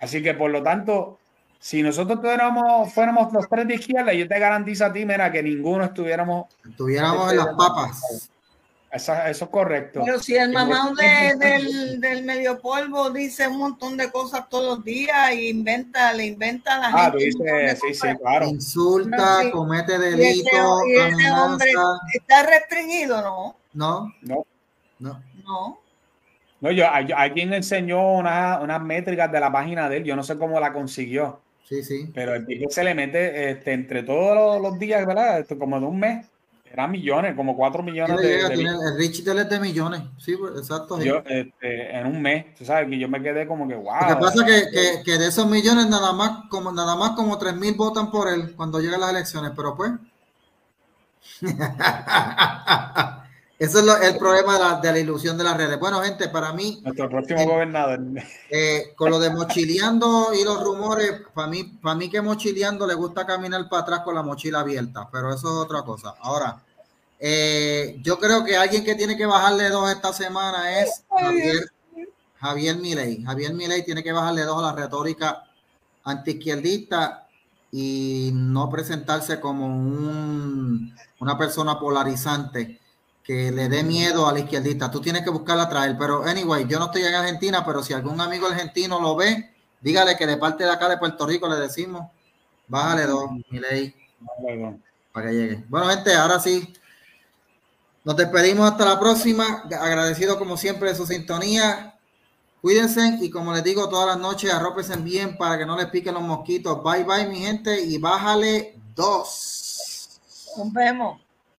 Así que por lo tanto, si nosotros tuviéramos, fuéramos los tres de izquierda, yo te garantizo a ti, mira, que ninguno estuviéramos. Estuviéramos en las papas. Eso, eso, es correcto. Pero si el mamá de, del, del, medio polvo dice un montón de cosas todos los días y inventa, le inventa a la ah, gente. Dice, sí, sí, claro. Insulta, sí. comete delitos. Y, ese, y ese hombre está restringido, ¿no? No. No. No. No. No, yo, hay, quien enseñó unas una métricas de la página de él, yo no sé cómo la consiguió. Sí, sí. Pero el tipo se le mete este, entre todos los, los días, ¿verdad? Esto, como de un mes, eran millones, como cuatro millones de, llega, de tiene, El Rich es de millones, sí, pues, exacto. Yo, este, en un mes, tú sabes, que yo me quedé como que, wow. Lo que pasa es que, que, que, de esos millones nada más como nada más como tres mil votan por él cuando llegan las elecciones, pero pues... Eso es lo, el problema de la, de la, ilusión de las redes. Bueno, gente, para mí. Nuestro próximo eh, gobernador. Eh, con lo de mochileando y los rumores, para mí, para mí que mochileando le gusta caminar para atrás con la mochila abierta, pero eso es otra cosa. Ahora, eh, yo creo que alguien que tiene que bajarle dos esta semana es Javier, Javier Milei. Javier Milei tiene que bajarle dos a la retórica antiizquierdista y no presentarse como un, una persona polarizante que le dé miedo a la izquierdista. Tú tienes que buscarla traer. Pero, anyway, yo no estoy en Argentina, pero si algún amigo argentino lo ve, dígale que de parte de acá de Puerto Rico le decimos, bájale dos, mi ley, para que llegue. Bueno, gente, ahora sí, nos despedimos hasta la próxima. Agradecido como siempre de su sintonía. Cuídense y como les digo todas las noches, arrópense bien para que no les piquen los mosquitos. Bye bye, mi gente, y bájale dos. Nos vemos.